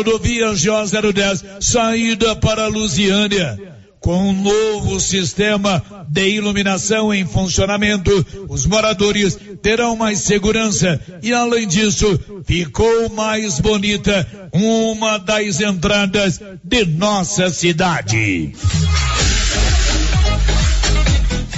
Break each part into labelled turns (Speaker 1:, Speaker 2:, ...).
Speaker 1: Rodovia GO 010, saída para Lusiânia. Com um novo sistema de iluminação em funcionamento, os moradores terão mais segurança e, além disso, ficou mais bonita uma das entradas de nossa cidade.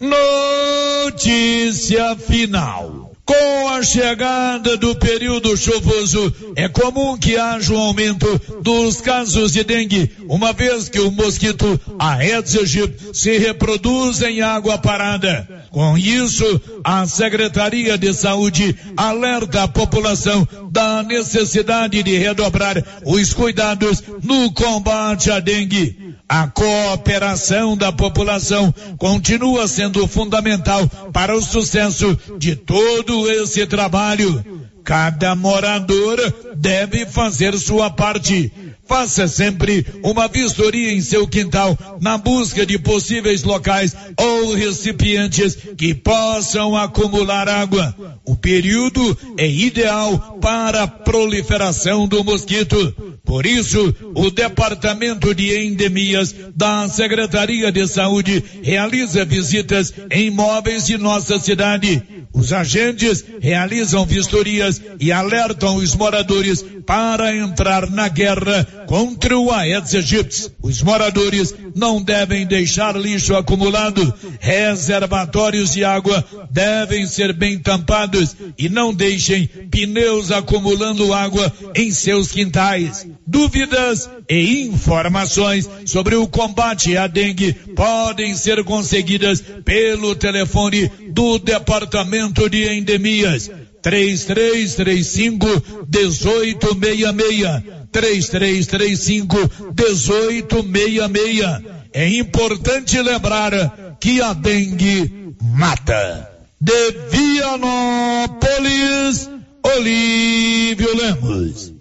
Speaker 1: Notícia final. Com a chegada do período chuvoso, é comum que haja um aumento dos casos de dengue, uma vez que o mosquito Aedes aegypti se reproduz em água parada. Com isso, a Secretaria de Saúde alerta a população da necessidade de redobrar os cuidados no combate à dengue. A cooperação da população continua sendo fundamental para o sucesso de todo esse trabalho. Cada morador deve fazer sua parte. Faça sempre uma vistoria em seu quintal na busca de possíveis locais ou recipientes que possam acumular água. O período é ideal para a proliferação do mosquito. Por isso, o Departamento de Endemias da Secretaria de Saúde realiza visitas em imóveis de nossa cidade. Os agentes realizam vistorias e alertam os moradores para entrar na guerra contra o Aedes aegypti. Os moradores não devem deixar lixo acumulado. Reservatórios de água devem ser bem tampados e não deixem pneus acumulando água em seus quintais. Dúvidas e informações sobre o combate à dengue podem ser conseguidas pelo telefone do Departamento de Endemias 3335 1866 3335 1866 É importante lembrar que a dengue mata. De Vianópolis, Olívio Lemos.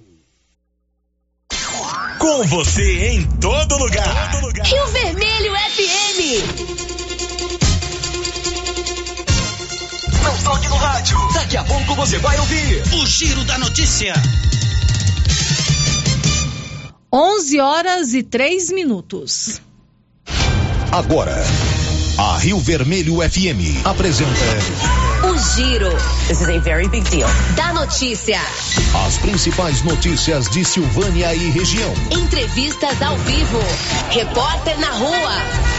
Speaker 2: Com você em todo lugar. Todo lugar.
Speaker 3: Rio Vermelho FM.
Speaker 2: Não toque no rádio. Daqui a pouco você vai ouvir o Giro da Notícia.
Speaker 4: 11 horas e 3 minutos.
Speaker 2: Agora, a Rio Vermelho FM apresenta.
Speaker 3: O Giro. This is a very big deal. Da notícia.
Speaker 2: As principais notícias de Silvânia e região.
Speaker 3: Entrevistas ao vivo. Repórter na rua.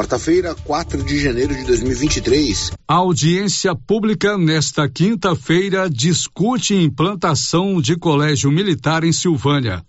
Speaker 5: Quarta-feira, 4 de janeiro de 2023.
Speaker 6: A audiência pública nesta quinta-feira discute implantação de colégio militar em Silvânia.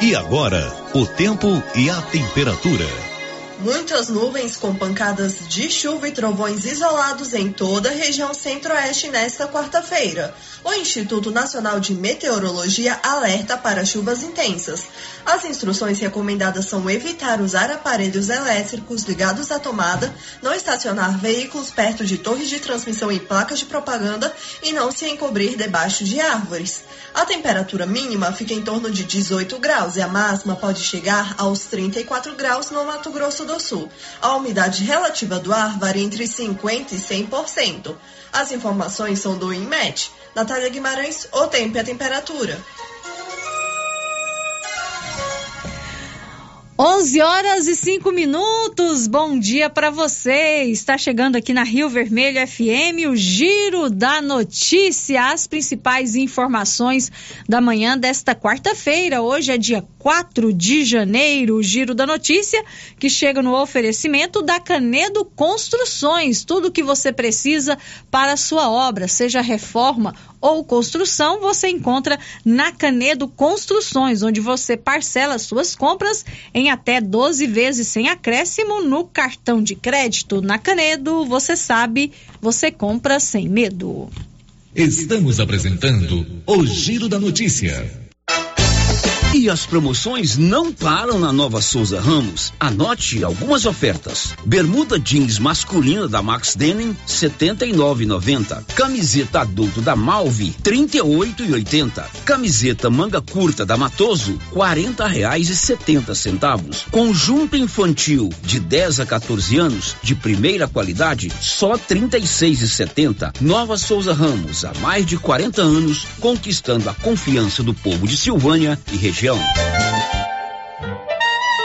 Speaker 2: E agora, o tempo e a temperatura.
Speaker 7: Muitas nuvens com pancadas de chuva e trovões isolados em toda a região centro-oeste nesta quarta-feira. O Instituto Nacional de Meteorologia alerta para chuvas intensas. As instruções recomendadas são evitar usar aparelhos elétricos ligados à tomada, não estacionar veículos perto de torres de transmissão e placas de propaganda e não se encobrir debaixo de árvores. A temperatura mínima fica em torno de 18 graus e a máxima pode chegar aos 34 graus no Mato Grosso do Sul. A umidade relativa do ar varia entre 50% e 100%. As informações são do INMET. Natália Guimarães, o tempo e a temperatura.
Speaker 4: 11 horas e 5 minutos. Bom dia para você. Está chegando aqui na Rio Vermelho FM o Giro da Notícia, as principais informações da manhã desta quarta-feira. Hoje é dia 4 de janeiro. O Giro da Notícia que chega no oferecimento da Canedo Construções. Tudo o que você precisa para a sua obra, seja reforma ou construção, você encontra na Canedo Construções, onde você parcela suas compras em até 12 vezes sem acréscimo no cartão de crédito. Na Canedo, você sabe, você compra sem medo.
Speaker 8: Estamos apresentando o Giro da Notícia.
Speaker 9: E as promoções não param na Nova Souza Ramos. Anote algumas ofertas. Bermuda jeans masculina da Max Denim, 79,90. Camiseta adulto da Malve, 38,80. Camiseta manga curta da Matoso, 40 reais e 70 centavos. Conjunto infantil de 10 a 14 anos, de primeira qualidade, só 36,70. Nova Souza Ramos, há mais de 40 anos, conquistando a confiança do povo de Silvânia e região região.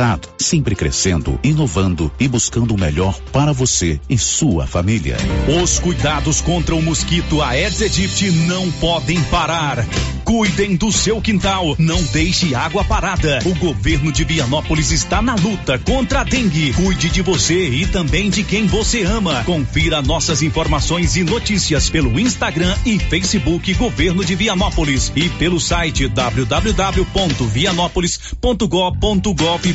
Speaker 10: resultado, sempre crescendo, inovando e buscando o melhor para você e sua família.
Speaker 11: Os cuidados contra o mosquito Aedes aegypti não podem parar. Cuidem do seu quintal, não deixe água parada. O governo de Vianópolis está na luta contra a dengue. Cuide de você e também de quem você ama. Confira nossas informações e notícias pelo Instagram e Facebook Governo de Vianópolis e pelo site www.vianópolis.gov.gov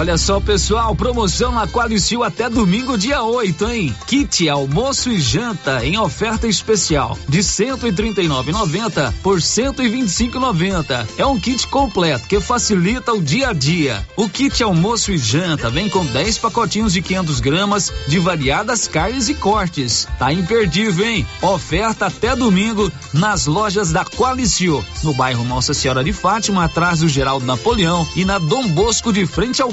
Speaker 12: Olha só, pessoal, promoção na Qualicil até domingo, dia 8, hein? Kit almoço e janta em oferta especial de 139,90 por 125,90. É um kit completo que facilita o dia a dia. O kit almoço e janta vem com 10 pacotinhos de 500 gramas de variadas carnes e cortes. Tá imperdível, hein? Oferta até domingo nas lojas da Qualicil, no bairro Nossa Senhora de Fátima, atrás do Geraldo Napoleão e na Dom Bosco de frente ao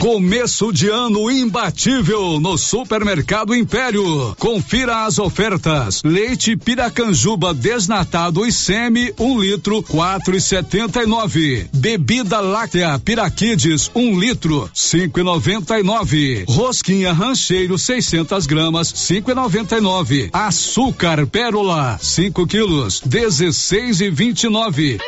Speaker 6: Começo de ano imbatível no Supermercado Império. Confira as ofertas. Leite Piracanjuba desnatado e semi, um litro, quatro e setenta e nove. Bebida láctea Piraquides, um litro, cinco e noventa e nove. Rosquinha Rancheiro 600 gramas, cinco e noventa e nove. Açúcar Pérola, 5 quilos, dezesseis e vinte e nove.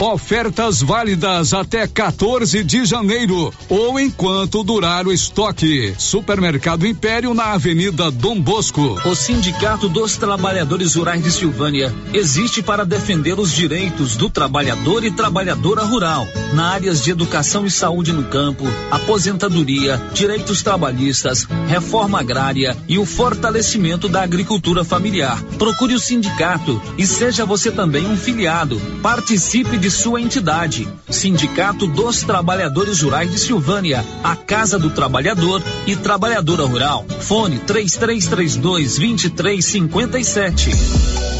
Speaker 6: Ofertas válidas até 14 de janeiro ou enquanto durar o estoque. Supermercado Império na Avenida Dom Bosco.
Speaker 12: O Sindicato dos Trabalhadores Rurais de Silvânia existe para defender os direitos do trabalhador e trabalhadora rural na áreas de educação e saúde no campo, aposentadoria, direitos trabalhistas, reforma agrária e o fortalecimento da agricultura familiar. Procure o sindicato e seja você também um filiado. Participe de sua entidade. Sindicato dos Trabalhadores Rurais de Silvânia, a Casa do Trabalhador e Trabalhadora Rural. Fone 3332 2357.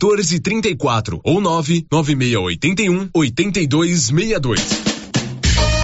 Speaker 13: 1434 ou 99681 8262.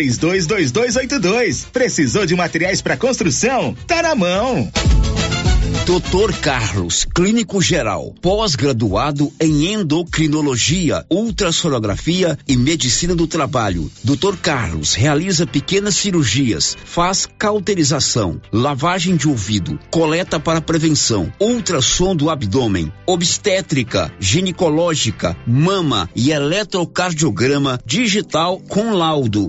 Speaker 14: 322282. Precisou de materiais para construção? Tá na mão.
Speaker 9: Doutor Carlos, clínico geral, pós-graduado em endocrinologia, ultrassonografia e medicina do trabalho. Doutor Carlos realiza pequenas cirurgias, faz cauterização, lavagem de ouvido, coleta para prevenção, ultrassom do abdômen, obstétrica, ginecológica, mama e eletrocardiograma digital com laudo.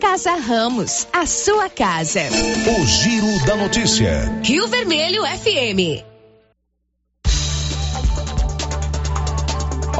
Speaker 15: Casa Ramos, a sua casa.
Speaker 16: O Giro da Notícia.
Speaker 3: Rio Vermelho FM.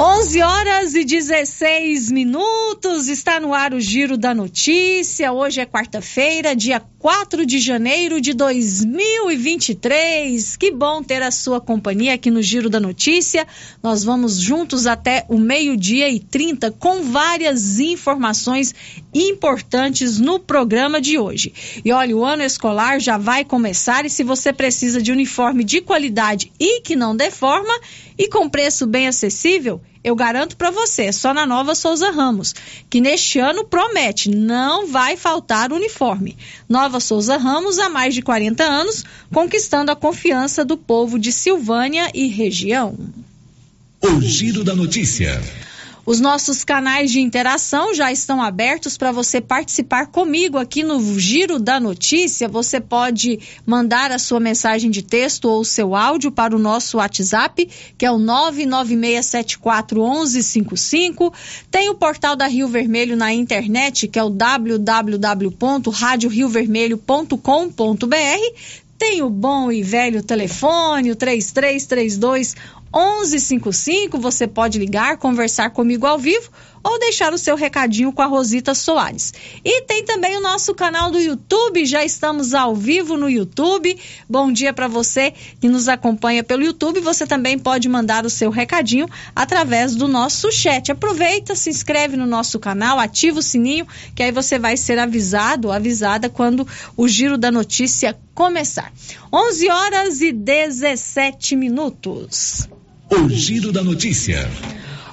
Speaker 4: 11 horas e 16 minutos, está no ar o Giro da Notícia. Hoje é quarta-feira, dia 4 de janeiro de 2023. Que bom ter a sua companhia aqui no Giro da Notícia. Nós vamos juntos até o meio-dia e 30 com várias informações importantes no programa de hoje. E olha, o ano escolar já vai começar e se você precisa de uniforme de qualidade e que não deforma e com preço bem acessível, eu garanto para você, é só na Nova Souza Ramos, que neste ano promete, não vai faltar uniforme. Nova Souza Ramos, há mais de 40 anos, conquistando a confiança do povo de Silvânia e região.
Speaker 16: O Giro da Notícia.
Speaker 4: Os nossos canais de interação já estão abertos para você participar comigo aqui no Giro da Notícia. Você pode mandar a sua mensagem de texto ou o seu áudio para o nosso WhatsApp, que é o 996741155. Tem o portal da Rio Vermelho na internet, que é o www.radioriovermelho.com.br. Tem o bom e velho telefone, o 3332 1155, você pode ligar, conversar comigo ao vivo ou deixar o seu recadinho com a Rosita Soares. E tem também o nosso canal do YouTube, já estamos ao vivo no YouTube. Bom dia para você que nos acompanha pelo YouTube. Você também pode mandar o seu recadinho através do nosso chat. Aproveita, se inscreve no nosso canal, ativa o sininho, que aí você vai ser avisado, avisada quando o giro da notícia começar. 11 horas e 17 minutos.
Speaker 16: O Giro da Notícia.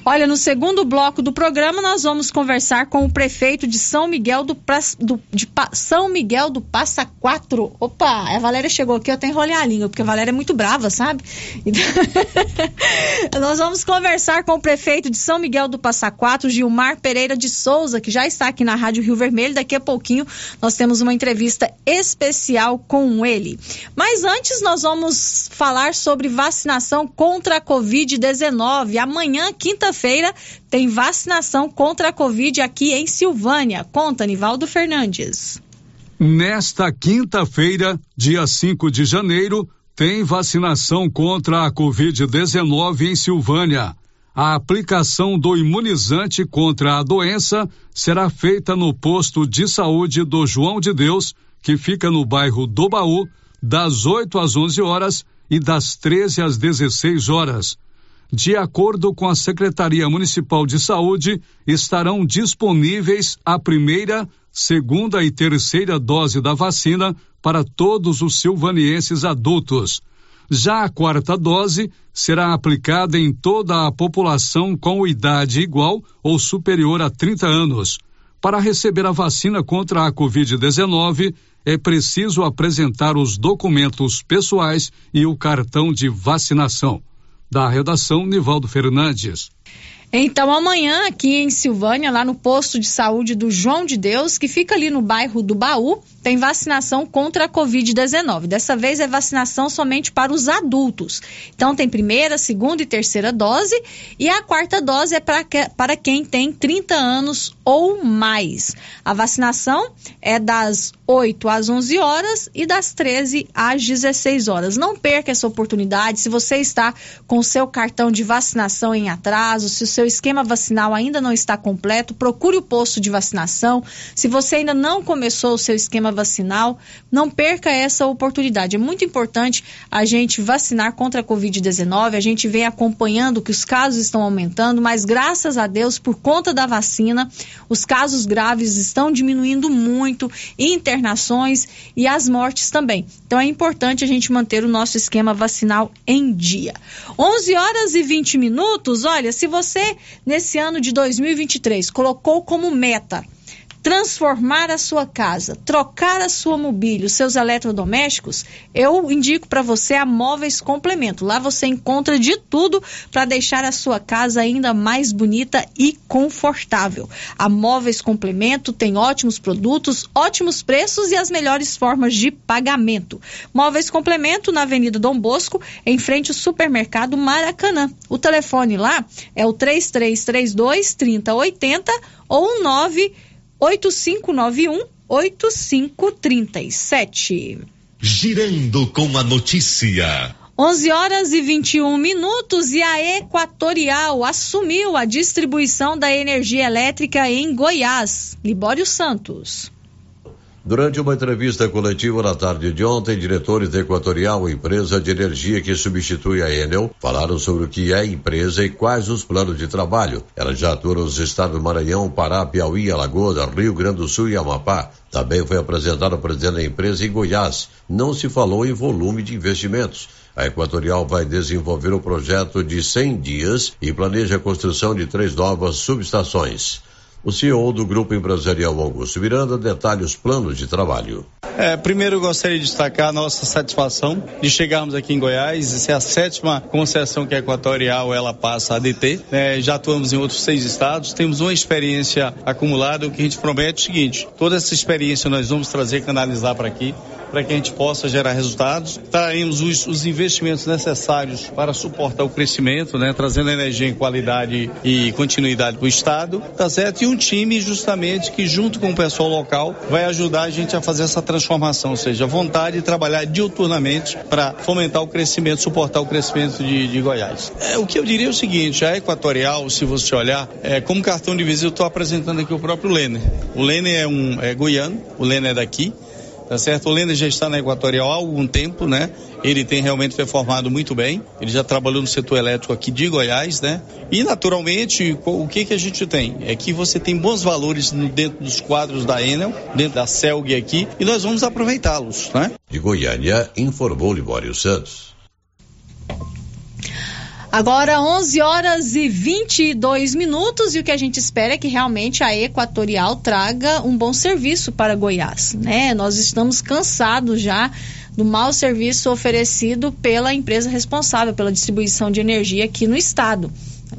Speaker 4: Olha, no segundo bloco do programa, nós vamos conversar com o prefeito de São Miguel do, do de pa, São Miguel do Passa Quatro. Opa, a Valéria chegou aqui, eu tenho que enrolar a língua, porque a Valéria é muito brava, sabe? Então, nós vamos conversar com o prefeito de São Miguel do Passa Quatro, Gilmar Pereira de Souza, que já está aqui na Rádio Rio Vermelho. Daqui a pouquinho nós temos uma entrevista especial com ele. Mas antes, nós vamos falar sobre vacinação contra a Covid-19. Amanhã, quinta quinta-feira tem vacinação contra a Covid aqui em Silvânia. Conta, Nivaldo Fernandes.
Speaker 6: Nesta quinta-feira, dia 5 de janeiro, tem vacinação contra a Covid-19 em Silvânia. A aplicação do imunizante contra a doença será feita no posto de saúde do João de Deus, que fica no bairro do Baú, das 8 às 11 horas e das 13 às 16 horas. De acordo com a Secretaria Municipal de Saúde, estarão disponíveis a primeira, segunda e terceira dose da vacina para todos os silvanienses adultos. Já a quarta dose será aplicada em toda a população com idade igual ou superior a 30 anos. Para receber a vacina contra a Covid-19, é preciso apresentar os documentos pessoais e o cartão de vacinação. Da redação, Nivaldo Fernandes.
Speaker 4: Então, amanhã, aqui em Silvânia, lá no posto de saúde do João de Deus, que fica ali no bairro do Baú, tem vacinação contra a Covid-19. Dessa vez é vacinação somente para os adultos. Então, tem primeira, segunda e terceira dose. E a quarta dose é para, para quem tem 30 anos ou mais. A vacinação é das 8 às 11 horas e das 13 às 16 horas. Não perca essa oportunidade. Se você está com seu cartão de vacinação em atraso, se o seu esquema vacinal ainda não está completo, procure o posto de vacinação. Se você ainda não começou o seu esquema vacinal, não perca essa oportunidade. É muito importante a gente vacinar contra a Covid-19. A gente vem acompanhando que os casos estão aumentando, mas graças a Deus, por conta da vacina, os casos graves estão diminuindo muito, internações e as mortes também. Então é importante a gente manter o nosso esquema vacinal em dia. 11 horas e 20 minutos. Olha, se você nesse ano de 2023 colocou como meta transformar a sua casa, trocar a sua mobília, os seus eletrodomésticos, eu indico para você a Móveis Complemento. Lá você encontra de tudo para deixar a sua casa ainda mais bonita e confortável. A Móveis Complemento tem ótimos produtos, ótimos preços e as melhores formas de pagamento. Móveis Complemento na Avenida Dom Bosco, em frente ao supermercado Maracanã. O telefone lá é o 3332 3080 ou 9 8591 8537.
Speaker 11: Girando com a notícia.
Speaker 4: 11 horas e 21 minutos e a Equatorial assumiu a distribuição da energia elétrica em Goiás. Libório Santos.
Speaker 17: Durante uma entrevista coletiva na tarde de ontem, diretores da Equatorial, empresa de energia que substitui a Enel, falaram sobre o que é a empresa e quais os planos de trabalho. Ela já atua nos estados do Maranhão, Pará, Piauí, Alagoas, Rio Grande do Sul e Amapá. Também foi apresentado o presidente da empresa em Goiás. Não se falou em volume de investimentos. A Equatorial vai desenvolver o um projeto de 100 dias e planeja a construção de três novas subestações. O CEO do Grupo Empresarial Augusto Miranda detalha os planos de trabalho.
Speaker 18: É, primeiro gostaria de destacar a nossa satisfação de chegarmos aqui em Goiás. Essa é a sétima concessão que a Equatorial ela passa a DT. É, já atuamos em outros seis estados, temos uma experiência acumulada. O que a gente promete é o seguinte: toda essa experiência nós vamos trazer, canalizar para aqui para que a gente possa gerar resultados. Traremos os, os, investimentos necessários para suportar o crescimento, né? Trazendo energia em qualidade e continuidade para o Estado, tá certo? E um time justamente que junto com o pessoal local vai ajudar a gente a fazer essa transformação, ou seja, vontade de trabalhar diuturnamente para fomentar o crescimento, suportar o crescimento de, de Goiás. É, o que eu diria é o seguinte, a Equatorial, se você olhar, é, como cartão de visita eu estou apresentando aqui o próprio Lene. O Lene é um é goiano, o Lene é daqui, tá certo? O Lender já está na Equatorial há algum tempo, né? Ele tem realmente performado muito bem. Ele já trabalhou no setor elétrico aqui de Goiás, né? E naturalmente, o que que a gente tem? É que você tem bons valores dentro dos quadros da Enel, dentro da Celg aqui, e nós vamos aproveitá-los, né?
Speaker 17: De Goiânia, informou Libório Santos.
Speaker 4: Agora 11 horas e 22 minutos e o que a gente espera é que realmente a Equatorial traga um bom serviço para Goiás, né? Nós estamos cansados já do mau serviço oferecido pela empresa responsável pela distribuição de energia aqui no estado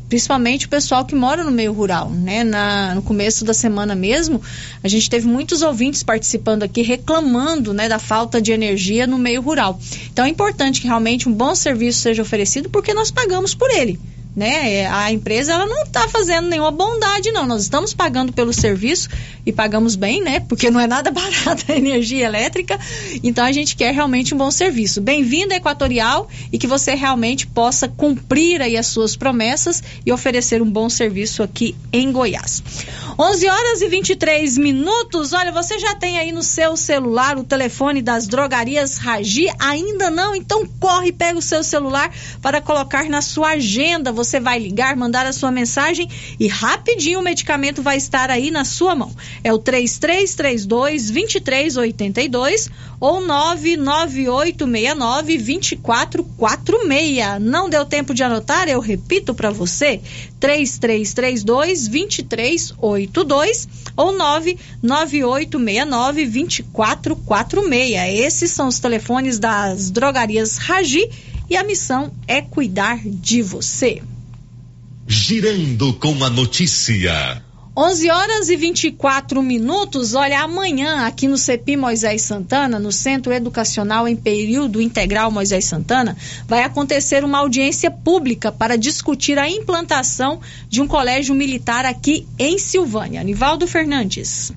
Speaker 4: principalmente o pessoal que mora no meio rural, né? Na, no começo da semana mesmo, a gente teve muitos ouvintes participando aqui reclamando, né, da falta de energia no meio rural. Então é importante que realmente um bom serviço seja oferecido porque nós pagamos por ele né? É, a empresa ela não está fazendo nenhuma bondade, não. Nós estamos pagando pelo serviço e pagamos bem, né? Porque não é nada barata a energia elétrica. Então a gente quer realmente um bom serviço. Bem-vindo à Equatorial e que você realmente possa cumprir aí as suas promessas e oferecer um bom serviço aqui em Goiás. 11 horas e 23 minutos. Olha, você já tem aí no seu celular o telefone das drogarias Ragi? Ainda não? Então corre, pega o seu celular para colocar na sua agenda. Você você vai ligar, mandar a sua mensagem e rapidinho o medicamento vai estar aí na sua mão. É o 3332 2382 ou 99869 2446. Não deu tempo de anotar? Eu repito para você: 3332 2382 ou 99869 2446. Esses são os telefones das drogarias Ragi e a missão é cuidar de você.
Speaker 11: Girando com a notícia.
Speaker 4: 11 horas e 24 minutos. Olha, amanhã aqui no CEPI Moisés Santana, no Centro Educacional em Período Integral Moisés Santana, vai acontecer uma audiência pública para discutir a implantação de um colégio militar aqui em Silvânia. Nivaldo Fernandes.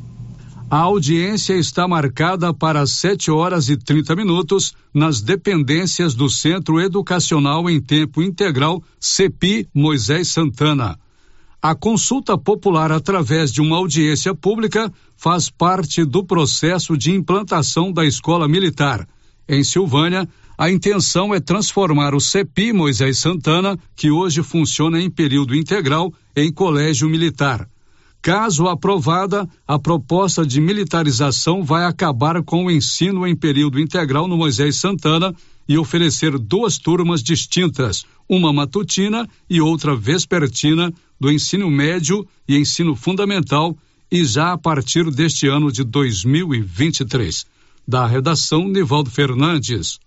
Speaker 6: A audiência está marcada para 7 horas e 30 minutos nas dependências do Centro Educacional em Tempo Integral CEPI Moisés Santana. A consulta popular através de uma audiência pública faz parte do processo de implantação da escola militar. Em Silvânia, a intenção é transformar o CEPI Moisés Santana, que hoje funciona em período integral, em colégio militar. Caso aprovada, a proposta de militarização vai acabar com o ensino em período integral no Moisés Santana e oferecer duas turmas distintas, uma matutina e outra vespertina, do ensino médio e ensino fundamental e já a partir deste ano de 2023. Da redação, Nivaldo Fernandes.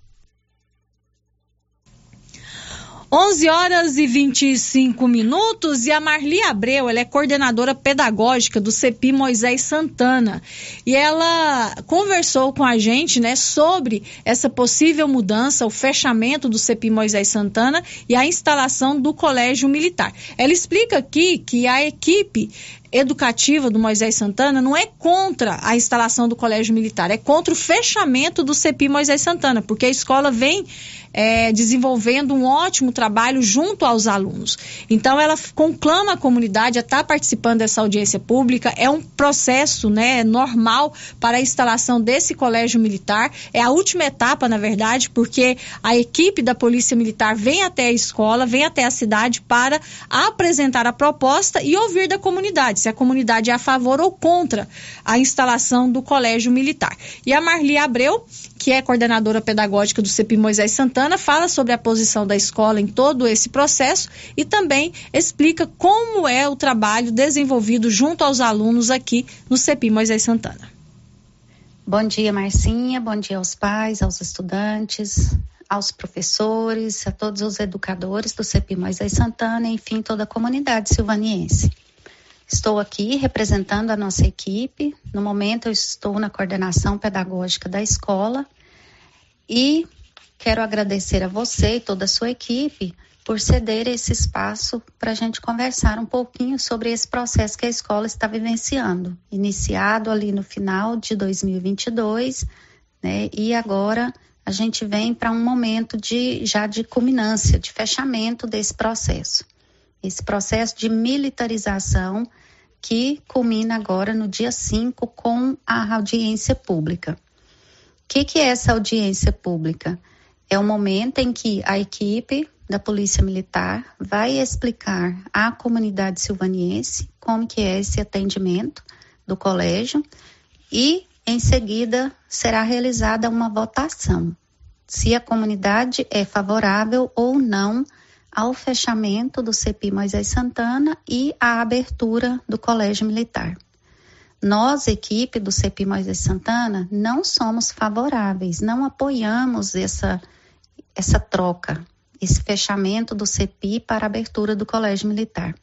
Speaker 4: 11 horas e 25 minutos e a Marli Abreu, ela é coordenadora pedagógica do CEPI Moisés Santana. E ela conversou com a gente, né, sobre essa possível mudança, o fechamento do CEPI Moisés Santana e a instalação do Colégio Militar. Ela explica aqui que a equipe educativa do Moisés Santana não é contra a instalação do Colégio Militar, é contra o fechamento do CEPI Moisés Santana, porque a escola vem é, desenvolvendo um ótimo trabalho junto aos alunos. Então, ela conclama a comunidade a estar tá participando dessa audiência pública. É um processo né, normal para a instalação desse colégio militar. É a última etapa, na verdade, porque a equipe da Polícia Militar vem até a escola, vem até a cidade para apresentar a proposta e ouvir da comunidade, se a comunidade é a favor ou contra a instalação do colégio militar. E a Marli Abreu, que é coordenadora pedagógica do CEPI Moisés Santana, fala sobre a posição da escola em todo esse processo e também explica como é o trabalho desenvolvido junto aos alunos aqui no CEPI Moisés Santana.
Speaker 19: Bom dia, Marcinha. Bom dia aos pais, aos estudantes, aos professores, a todos os educadores do CEPI Moisés Santana, enfim, toda a comunidade silvaniense. Estou aqui representando a nossa equipe. No momento, eu estou na coordenação pedagógica da escola e quero agradecer a você e toda a sua equipe por ceder esse espaço para a gente conversar um pouquinho sobre esse processo que a escola está vivenciando, iniciado ali no final de 2022, né? E agora a gente vem para um momento de já de culminância, de fechamento desse processo. Esse processo de militarização que culmina agora no dia 5 com a audiência pública. O que, que é essa audiência pública? É o momento em que a equipe da Polícia Militar vai explicar à comunidade silvaniense como que é esse atendimento do colégio e em seguida será realizada uma votação se a comunidade é favorável ou não ao fechamento do CEPI Moisés Santana e à abertura do Colégio Militar. Nós, equipe do CEPI Moisés Santana, não somos favoráveis, não apoiamos essa, essa troca, esse fechamento do CEPI para a abertura do Colégio Militar.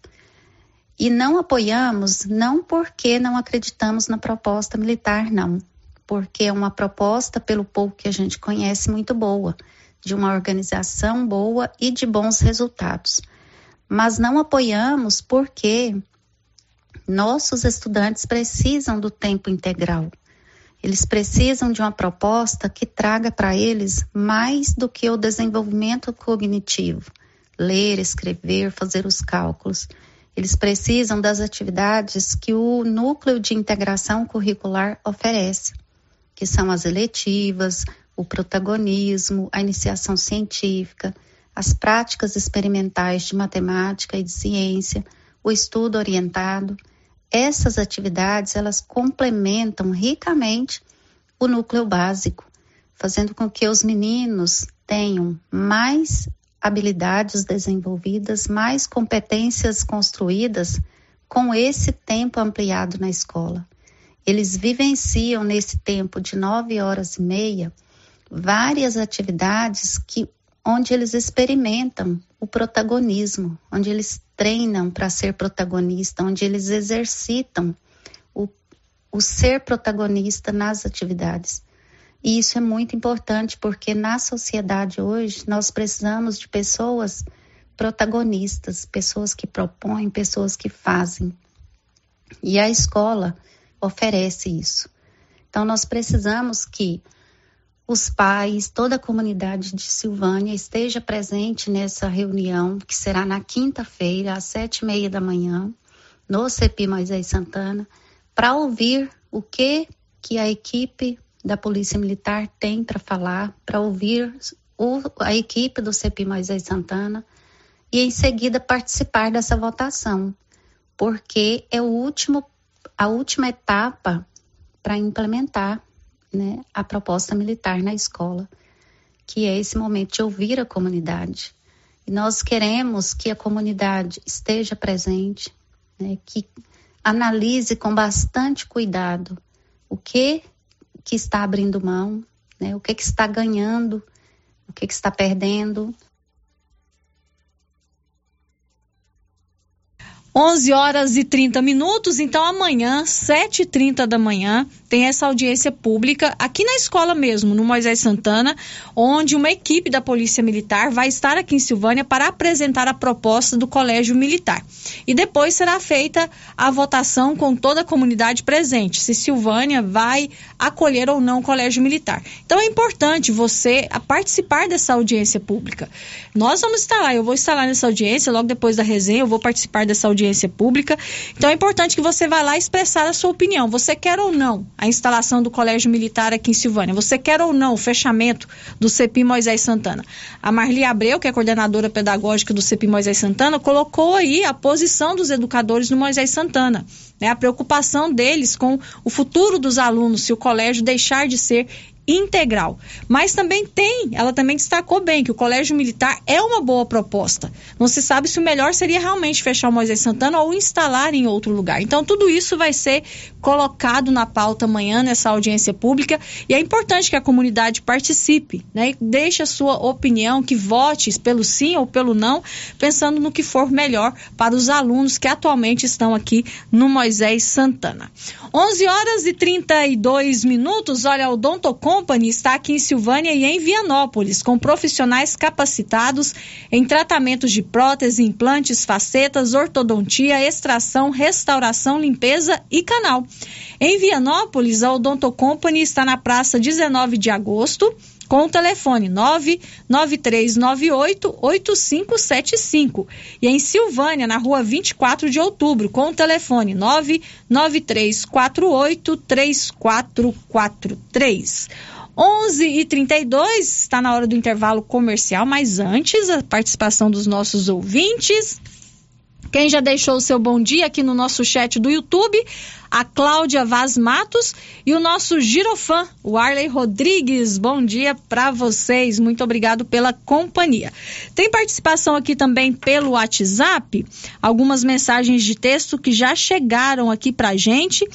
Speaker 19: E não apoiamos não porque não acreditamos na proposta militar, não, porque é uma proposta, pelo pouco que a gente conhece, muito boa de uma organização boa e de bons resultados. Mas não apoiamos porque nossos estudantes precisam do tempo integral. Eles precisam de uma proposta que traga para eles mais do que o desenvolvimento cognitivo, ler, escrever, fazer os cálculos. Eles precisam das atividades que o núcleo de integração curricular oferece, que são as eletivas, o protagonismo, a iniciação científica, as práticas experimentais de matemática e de ciência, o estudo orientado. Essas atividades, elas complementam ricamente o núcleo básico, fazendo com que os meninos tenham mais habilidades desenvolvidas, mais competências construídas com esse tempo ampliado na escola. Eles vivenciam nesse tempo de nove horas e meia várias atividades que onde eles experimentam o protagonismo, onde eles treinam para ser protagonista, onde eles exercitam o, o ser protagonista nas atividades. E isso é muito importante porque na sociedade hoje nós precisamos de pessoas protagonistas, pessoas que propõem, pessoas que fazem. E a escola oferece isso. Então nós precisamos que os pais, toda a comunidade de Silvânia esteja presente nessa reunião, que será na quinta-feira, às sete e meia da manhã, no CEPI Moisés Santana, para ouvir o que, que a equipe da Polícia Militar tem para falar, para ouvir o, a equipe do CEPI Moisés Santana e em seguida participar dessa votação, porque é o último, a última etapa para implementar né, a proposta militar na escola, que é esse momento de ouvir a comunidade. E nós queremos que a comunidade esteja presente, né, que analise com bastante cuidado o que que está abrindo mão, né? O que que está ganhando, o que que está perdendo.
Speaker 4: 11 horas e 30 minutos, então amanhã, 7h30 da manhã, tem essa audiência pública aqui na escola mesmo, no Moisés Santana, onde uma equipe da Polícia Militar vai estar aqui em Silvânia para apresentar a proposta do Colégio Militar. E depois será feita a votação com toda a comunidade presente, se Silvânia vai acolher ou não o Colégio Militar. Então é importante você participar dessa audiência pública. Nós vamos estar lá, eu vou estar lá nessa audiência, logo depois da resenha, eu vou participar dessa audiência pública. Então é importante que você vá lá expressar a sua opinião. Você quer ou não a instalação do Colégio Militar aqui em Silvânia? Você quer ou não o fechamento do CEPI Moisés Santana? A Marli Abreu, que é coordenadora pedagógica do CEPI Moisés Santana, colocou aí a posição dos educadores no Moisés Santana. Né, a preocupação deles com o futuro dos alunos, se o colégio deixar de ser integral. Mas também tem, ela também destacou bem que o Colégio Militar é uma boa proposta. Não se sabe se o melhor seria realmente fechar o Moisés Santana ou instalar em outro lugar. Então, tudo isso vai ser colocado na pauta amanhã nessa audiência pública e é importante que a comunidade participe, né? E deixe a sua opinião, que vote pelo sim ou pelo não, pensando no que for melhor para os alunos que atualmente estão aqui no Moisés Santana. 11 horas e 32 minutos. Olha, o Dontocom Company está aqui em Silvânia e em Vianópolis, com profissionais capacitados em tratamentos de prótese, implantes, facetas, ortodontia, extração, restauração, limpeza e canal. Em Vianópolis, a Odonto Company está na praça 19 de agosto com o telefone 993988575 e em Silvânia, na rua 24 de outubro, com o telefone 993483443. 11 e 32 está na hora do intervalo comercial, mas antes a participação dos nossos ouvintes. Quem já deixou o seu bom dia aqui no nosso chat do YouTube, a Cláudia Vaz Matos e o nosso girofã, o Arley Rodrigues. Bom dia para vocês, muito obrigado pela companhia. Tem participação aqui também pelo WhatsApp, algumas mensagens de texto que já chegaram aqui pra gente.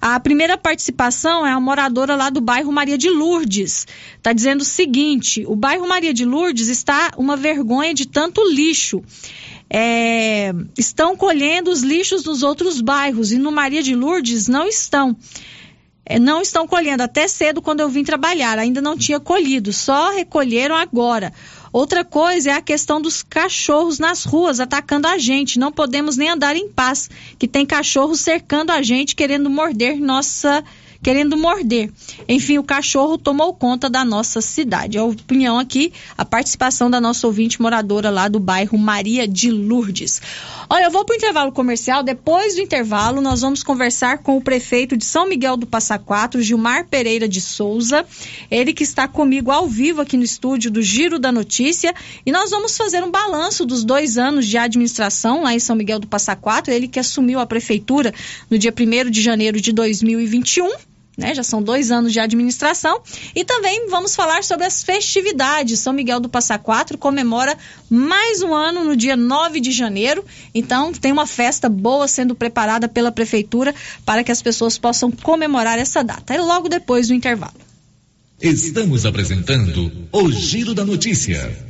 Speaker 4: A primeira participação é a moradora lá do bairro Maria de Lourdes. Tá dizendo o seguinte: o bairro Maria de Lourdes está uma vergonha de tanto lixo é, estão colhendo os lixos nos outros bairros e no Maria de Lourdes não estão. É, não estão colhendo. Até cedo, quando eu vim trabalhar, ainda não tinha colhido, só recolheram agora. Outra coisa é a questão dos cachorros nas ruas atacando a gente. Não podemos nem andar em paz, que tem cachorros cercando a gente, querendo morder nossa querendo morder. Enfim, o cachorro tomou conta da nossa cidade. A opinião aqui, a participação da nossa ouvinte moradora lá do bairro Maria de Lourdes. Olha, eu vou para o intervalo comercial. Depois do intervalo, nós vamos conversar com o prefeito de São Miguel do Passa Quatro, Gilmar Pereira de Souza. Ele que está comigo ao vivo aqui no estúdio do Giro da Notícia. E nós vamos fazer um balanço dos dois anos de administração lá em São Miguel do Passa Quatro. Ele que assumiu a prefeitura no dia 1 de janeiro de 2021 né? Já são dois anos de administração. E também vamos falar sobre as festividades. São Miguel do Passa Quatro comemora mais um ano no dia 9 de janeiro. Então, tem uma festa boa sendo preparada pela prefeitura para que as pessoas possam comemorar essa data. É logo depois do intervalo.
Speaker 8: Estamos apresentando o Giro da Notícia.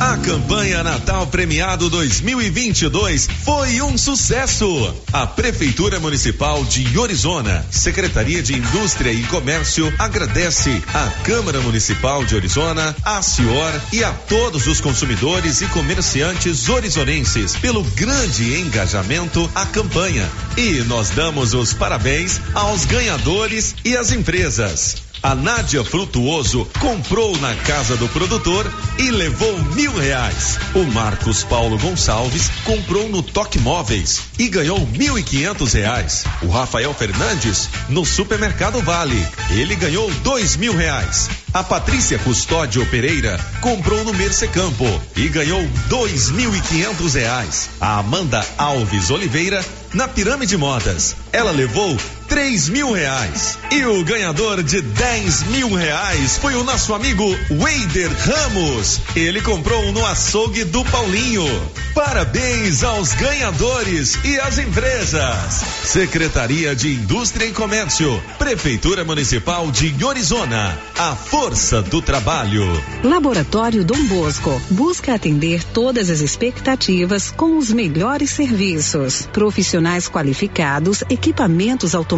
Speaker 20: A campanha Natal Premiado 2022 foi um sucesso. A Prefeitura Municipal de Orizona, Secretaria de Indústria e Comércio agradece à Câmara Municipal de Orizona, à Cior e a todos os consumidores e comerciantes orizonenses pelo grande engajamento à campanha. E nós damos os parabéns aos ganhadores e às empresas. A Nádia Frutuoso comprou na casa do produtor e levou mil reais. O Marcos Paulo Gonçalves comprou no Toque Móveis e ganhou mil e quinhentos reais. O Rafael Fernandes no Supermercado Vale. Ele ganhou dois mil reais. A Patrícia Custódio Pereira comprou no Mercecampo e ganhou dois mil e quinhentos reais. A Amanda Alves Oliveira na Pirâmide Modas. Ela levou três mil reais. E o ganhador de dez mil reais foi o nosso amigo Weider Ramos. Ele comprou no açougue do Paulinho. Parabéns aos ganhadores e às empresas. Secretaria de Indústria e Comércio, Prefeitura Municipal de Orizona. A força do trabalho.
Speaker 21: Laboratório Dom Bosco busca atender todas as expectativas com os melhores serviços. Profissionais qualificados, equipamentos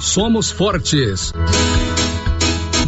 Speaker 6: somos fortes.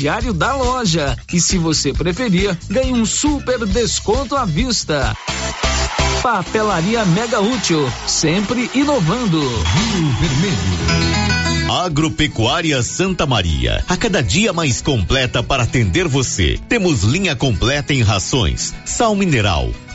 Speaker 12: crediário da loja. E se você preferir, ganhe um super desconto à vista. Papelaria Mega Útil, sempre inovando. Rio
Speaker 22: Vermelho. Agropecuária Santa Maria, a cada dia mais completa para atender você. Temos linha completa em rações, sal mineral,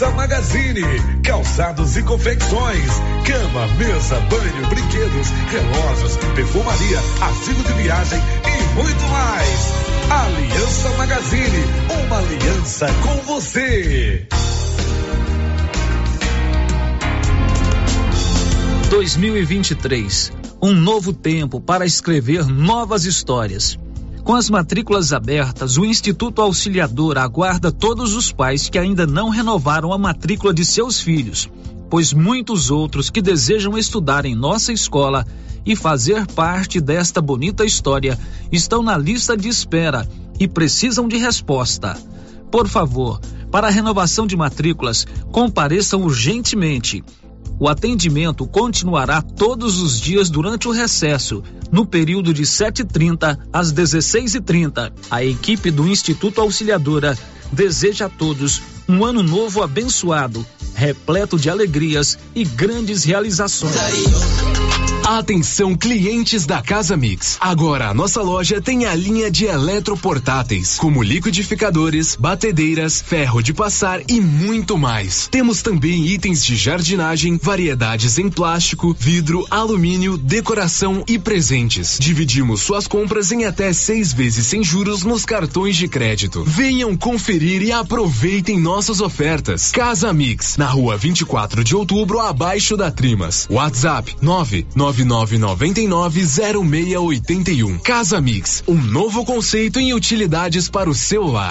Speaker 23: Aliança Magazine,
Speaker 24: calçados e confecções, cama, mesa, banho, brinquedos, relógios, perfumaria, artigo de viagem e muito mais. Aliança Magazine, uma aliança com você.
Speaker 12: 2023, um novo tempo para escrever novas histórias. Com as matrículas abertas, o Instituto Auxiliador aguarda todos os pais que ainda não renovaram a matrícula de seus filhos, pois muitos outros que desejam estudar em nossa escola e fazer parte desta bonita história estão na lista de espera e precisam de resposta. Por favor, para a renovação de matrículas, compareçam urgentemente. O atendimento continuará todos os dias durante o recesso, no período de 7h30 às 16h30. A equipe do Instituto Auxiliadora deseja a todos um ano novo abençoado, repleto de alegrias e grandes realizações.
Speaker 13: Atenção clientes da Casa Mix. Agora a nossa loja tem a linha de eletroportáteis, como liquidificadores, batedeiras, ferro de passar e muito mais. Temos também itens de jardinagem, variedades em plástico, vidro, alumínio, decoração e presentes. Dividimos suas compras em até seis vezes sem juros nos cartões de crédito. Venham conferir e aproveitem nossas ofertas. Casa Mix, na rua 24 de outubro, abaixo da Trimas. WhatsApp 999990681. Casa Mix, um novo conceito em utilidades para o celular.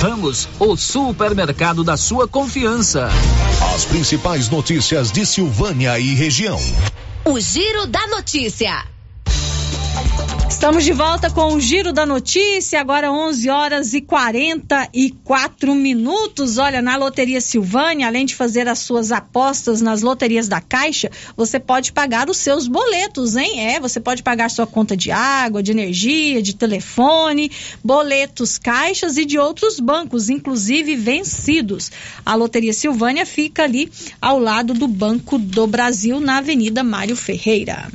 Speaker 12: Ramos, o supermercado da sua confiança.
Speaker 25: As principais notícias de Silvânia e região.
Speaker 3: O Giro da Notícia.
Speaker 4: Estamos de volta com o Giro da Notícia, agora 11 horas e 44 minutos. Olha, na Loteria Silvânia, além de fazer as suas apostas nas loterias da Caixa, você pode pagar os seus boletos, hein? É, você pode pagar sua conta de água, de energia, de telefone, boletos, caixas e de outros bancos, inclusive vencidos. A Loteria Silvânia fica ali ao lado do Banco do Brasil, na Avenida Mário Ferreira.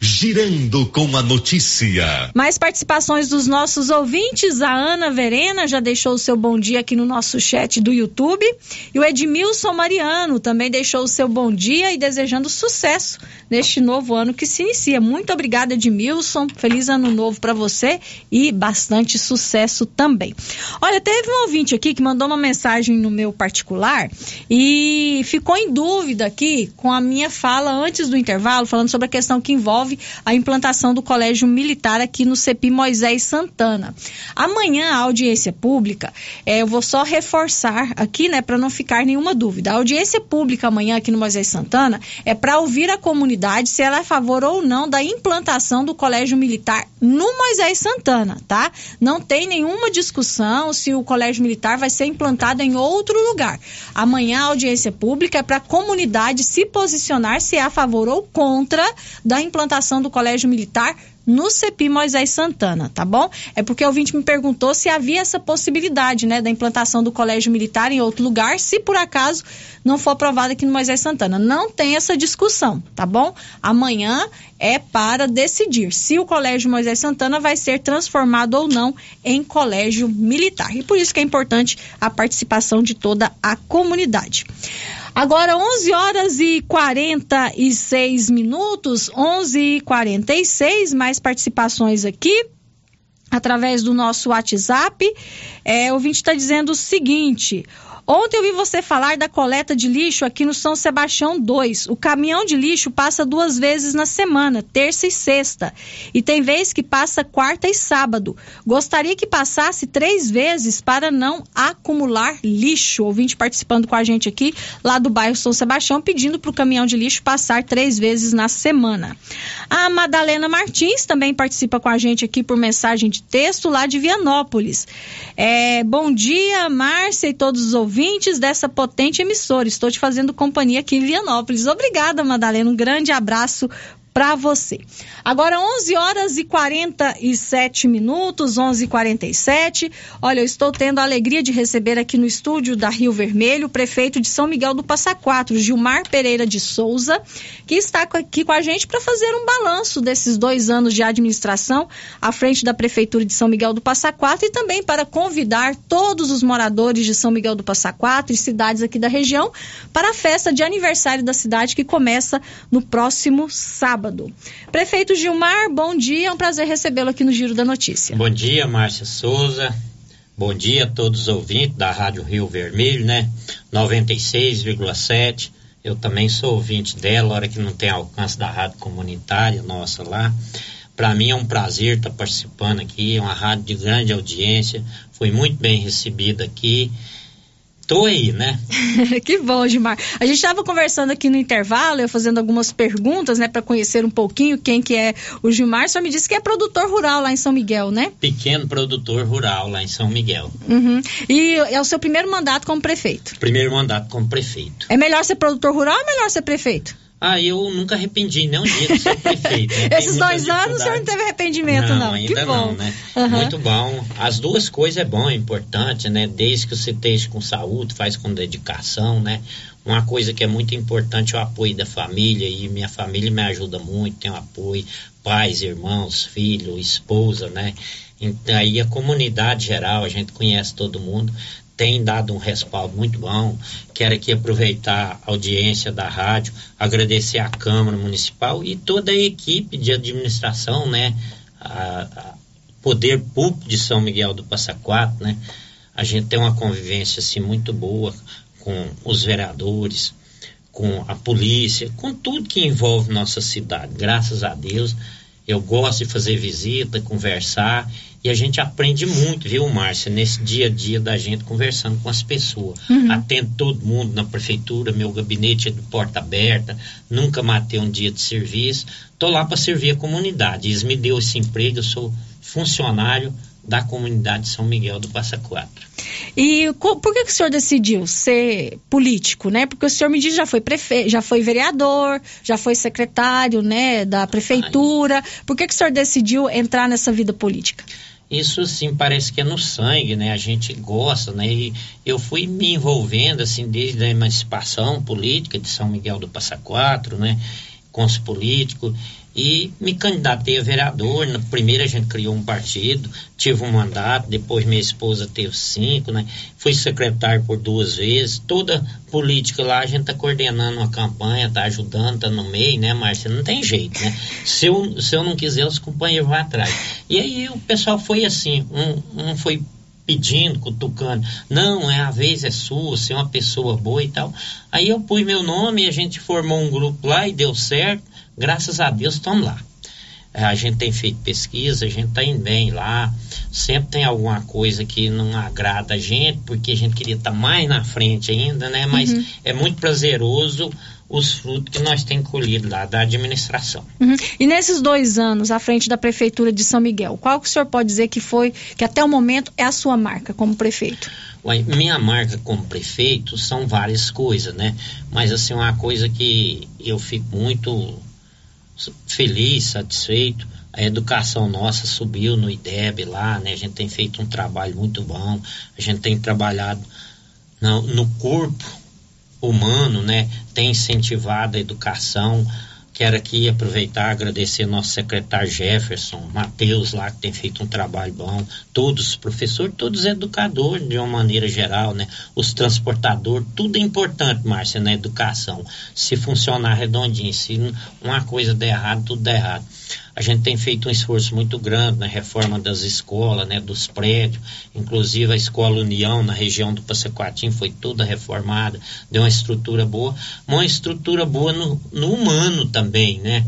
Speaker 25: Girando com a notícia.
Speaker 4: Mais participações dos nossos ouvintes. A Ana Verena já deixou o seu bom dia aqui no nosso chat do YouTube. E o Edmilson Mariano também deixou o seu bom dia e desejando sucesso neste novo ano que se inicia. Muito obrigada, Edmilson. Feliz ano novo para você e bastante sucesso também. Olha, teve um ouvinte aqui que mandou uma mensagem no meu particular e ficou em dúvida aqui com a minha fala antes do intervalo, falando sobre a questão que envolve a implantação do Colégio Militar aqui no CEPI Moisés Santana. Amanhã, a audiência pública, é, eu vou só reforçar aqui, né, para não ficar nenhuma dúvida. A audiência pública amanhã aqui no Moisés Santana é para ouvir a comunidade se ela é a favor ou não da implantação do Colégio Militar no Moisés Santana, tá? Não tem nenhuma discussão se o Colégio Militar vai ser implantado em outro lugar. Amanhã a audiência pública é para a comunidade se posicionar se é a favor ou contra da implantação do Colégio Militar no CEPI Moisés Santana, tá bom? É porque o ouvinte me perguntou se havia essa possibilidade, né, da implantação do Colégio Militar em outro lugar, se por acaso não for aprovado aqui no Moisés Santana. Não tem essa discussão, tá bom? Amanhã é para decidir se o Colégio Moisés Santana vai ser transformado ou não em colégio militar. E por isso que é importante a participação de toda a comunidade. Agora, 11 horas e 46 minutos, 11 e 46, mais participações aqui através do nosso WhatsApp. É, o ouvinte está dizendo o seguinte: Ontem eu vi você falar da coleta de lixo aqui no São Sebastião 2. O caminhão de lixo passa duas vezes na semana, terça e sexta. E tem vez que passa quarta e sábado. Gostaria que passasse três vezes para não acumular lixo. Ouvinte participando com a gente aqui, lá do bairro São Sebastião, pedindo para o caminhão de lixo passar três vezes na semana. A Madalena Martins também participa com a gente aqui por mensagem de texto lá de Vianópolis. É, bom dia, Márcia e todos os ouvintes ouvintes dessa potente emissora. Estou te fazendo companhia aqui em Vianópolis. Obrigada, Madalena. Um grande abraço para você. Agora 11 horas e 47 minutos, 11:47. Olha, eu estou tendo a alegria de receber aqui no estúdio da Rio Vermelho o prefeito de São Miguel do Passa Quatro, Gilmar Pereira de Souza, que está aqui com a gente para fazer um balanço desses dois anos de administração à frente da prefeitura de São Miguel do Passa Quatro e também para convidar todos os moradores de São Miguel do Passa Quatro e cidades aqui da região para a festa de aniversário da cidade que começa no próximo sábado. Prefeito Gilmar, bom dia, é um prazer recebê-lo aqui no Giro da Notícia.
Speaker 26: Bom dia, Márcia Souza. Bom dia a todos os ouvintes da Rádio Rio Vermelho, né? 96,7. Eu também sou ouvinte dela, hora que não tem alcance da rádio comunitária nossa lá. Para mim é um prazer estar participando aqui, é uma rádio de grande audiência, foi muito bem recebida aqui tô aí, né?
Speaker 4: que bom, Gilmar. A gente estava conversando aqui no intervalo, eu fazendo algumas perguntas, né, para conhecer um pouquinho quem que é o Gilmar. Só me disse que é produtor rural lá em São Miguel, né?
Speaker 26: Pequeno produtor rural lá em São Miguel.
Speaker 4: Uhum. E é o seu primeiro mandato como prefeito?
Speaker 26: Primeiro mandato como prefeito.
Speaker 4: É melhor ser produtor rural ou é melhor ser prefeito?
Speaker 26: Ah, eu nunca arrependi nem um dia de ser prefeito.
Speaker 4: Esses dois anos o senhor não teve arrependimento, não.
Speaker 26: não. Ainda
Speaker 4: que bom.
Speaker 26: não, né? Uhum. Muito bom. As duas coisas é bom, é importante, né? Desde que você esteja com saúde, faz com dedicação, né? Uma coisa que é muito importante é o apoio da família, e minha família me ajuda muito, tem um apoio, pais, irmãos, filho, esposa, né? Então, aí a comunidade geral, a gente conhece todo mundo, tem dado um respaldo muito bom. Quero aqui aproveitar a audiência da rádio, agradecer à Câmara Municipal e toda a equipe de administração, né? A, a Poder Público de São Miguel do Passa Quatro, né? A gente tem uma convivência assim muito boa com os vereadores, com a polícia, com tudo que envolve nossa cidade. Graças a Deus, eu gosto de fazer visita, conversar e a gente aprende muito, viu, Márcia, nesse dia a dia da gente conversando com as pessoas. Uhum. Atendo todo mundo na prefeitura, meu gabinete é de porta aberta, nunca matei um dia de serviço. Estou lá para servir a comunidade. Eles me deu esse emprego, eu sou funcionário da comunidade de São Miguel do Passa Quatro.
Speaker 4: E por que, que o senhor decidiu ser político, né? Porque o senhor me diz já foi prefeito, já foi vereador, já foi secretário, né, da prefeitura. Por que, que o senhor decidiu entrar nessa vida política?
Speaker 26: Isso sim parece que é no sangue, né? A gente gosta, né? E eu fui me envolvendo assim desde a emancipação política de São Miguel do Passa Quatro, né? Com os políticos e me candidatei a vereador. Na primeira a gente criou um partido, tive um mandato, depois minha esposa teve cinco, né? Fui secretário por duas vezes. Toda política lá a gente tá coordenando uma campanha, tá ajudando, tá no meio, né, Márcia? Não tem jeito, né? Se eu, se eu não quiser, os companheiros vão atrás. E aí o pessoal foi assim, um, um foi pedindo, cutucando. Não, é a vez é sua, você é uma pessoa boa e tal. Aí eu pus meu nome, a gente formou um grupo lá e deu certo graças a Deus estamos lá. É, a gente tem feito pesquisa, a gente está indo bem lá. Sempre tem alguma coisa que não agrada a gente, porque a gente queria estar tá mais na frente ainda, né? Mas uhum. é muito prazeroso os frutos que nós temos colhido lá da administração.
Speaker 4: Uhum. E nesses dois anos à frente da prefeitura de São Miguel, qual que o senhor pode dizer que foi, que até o momento é a sua marca como prefeito?
Speaker 26: Ué, minha marca como prefeito são várias coisas, né? Mas assim, uma coisa que eu fico muito feliz, satisfeito. A educação nossa subiu no IDEB lá, né? A gente tem feito um trabalho muito bom. A gente tem trabalhado no, no corpo humano, né? Tem incentivado a educação. Quero aqui aproveitar agradecer nosso secretário Jefferson, Matheus lá, que tem feito um trabalho bom, todos os professores, todos os educadores, de uma maneira geral, né? Os transportadores, tudo é importante, Márcia, na educação. Se funcionar redondinho, se uma coisa der errado, tudo der errado. A gente tem feito um esforço muito grande na reforma das escolas, né, dos prédios, inclusive a Escola União na região do Passaquatim foi toda reformada, deu uma estrutura boa, uma estrutura boa no, no humano também, né?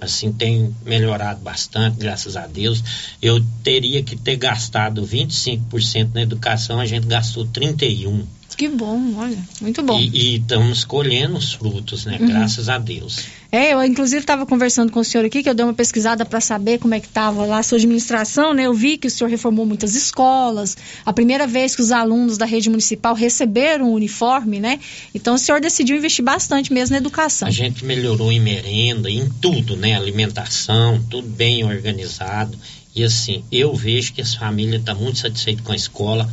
Speaker 26: assim tem melhorado bastante, graças a Deus. Eu teria que ter gastado 25% na educação, a gente gastou 31.
Speaker 4: Que bom, olha, muito bom.
Speaker 26: E estamos colhendo os frutos, né? Uhum. Graças a Deus.
Speaker 4: É, eu inclusive estava conversando com o senhor aqui, que eu dei uma pesquisada para saber como é que estava lá a sua administração, né? Eu vi que o senhor reformou muitas escolas, a primeira vez que os alunos da rede municipal receberam o uniforme, né? Então o senhor decidiu investir bastante mesmo na educação.
Speaker 26: A gente melhorou em merenda, em tudo, né? Alimentação, tudo bem organizado. E assim, eu vejo que as famílias estão tá muito satisfeitas com a escola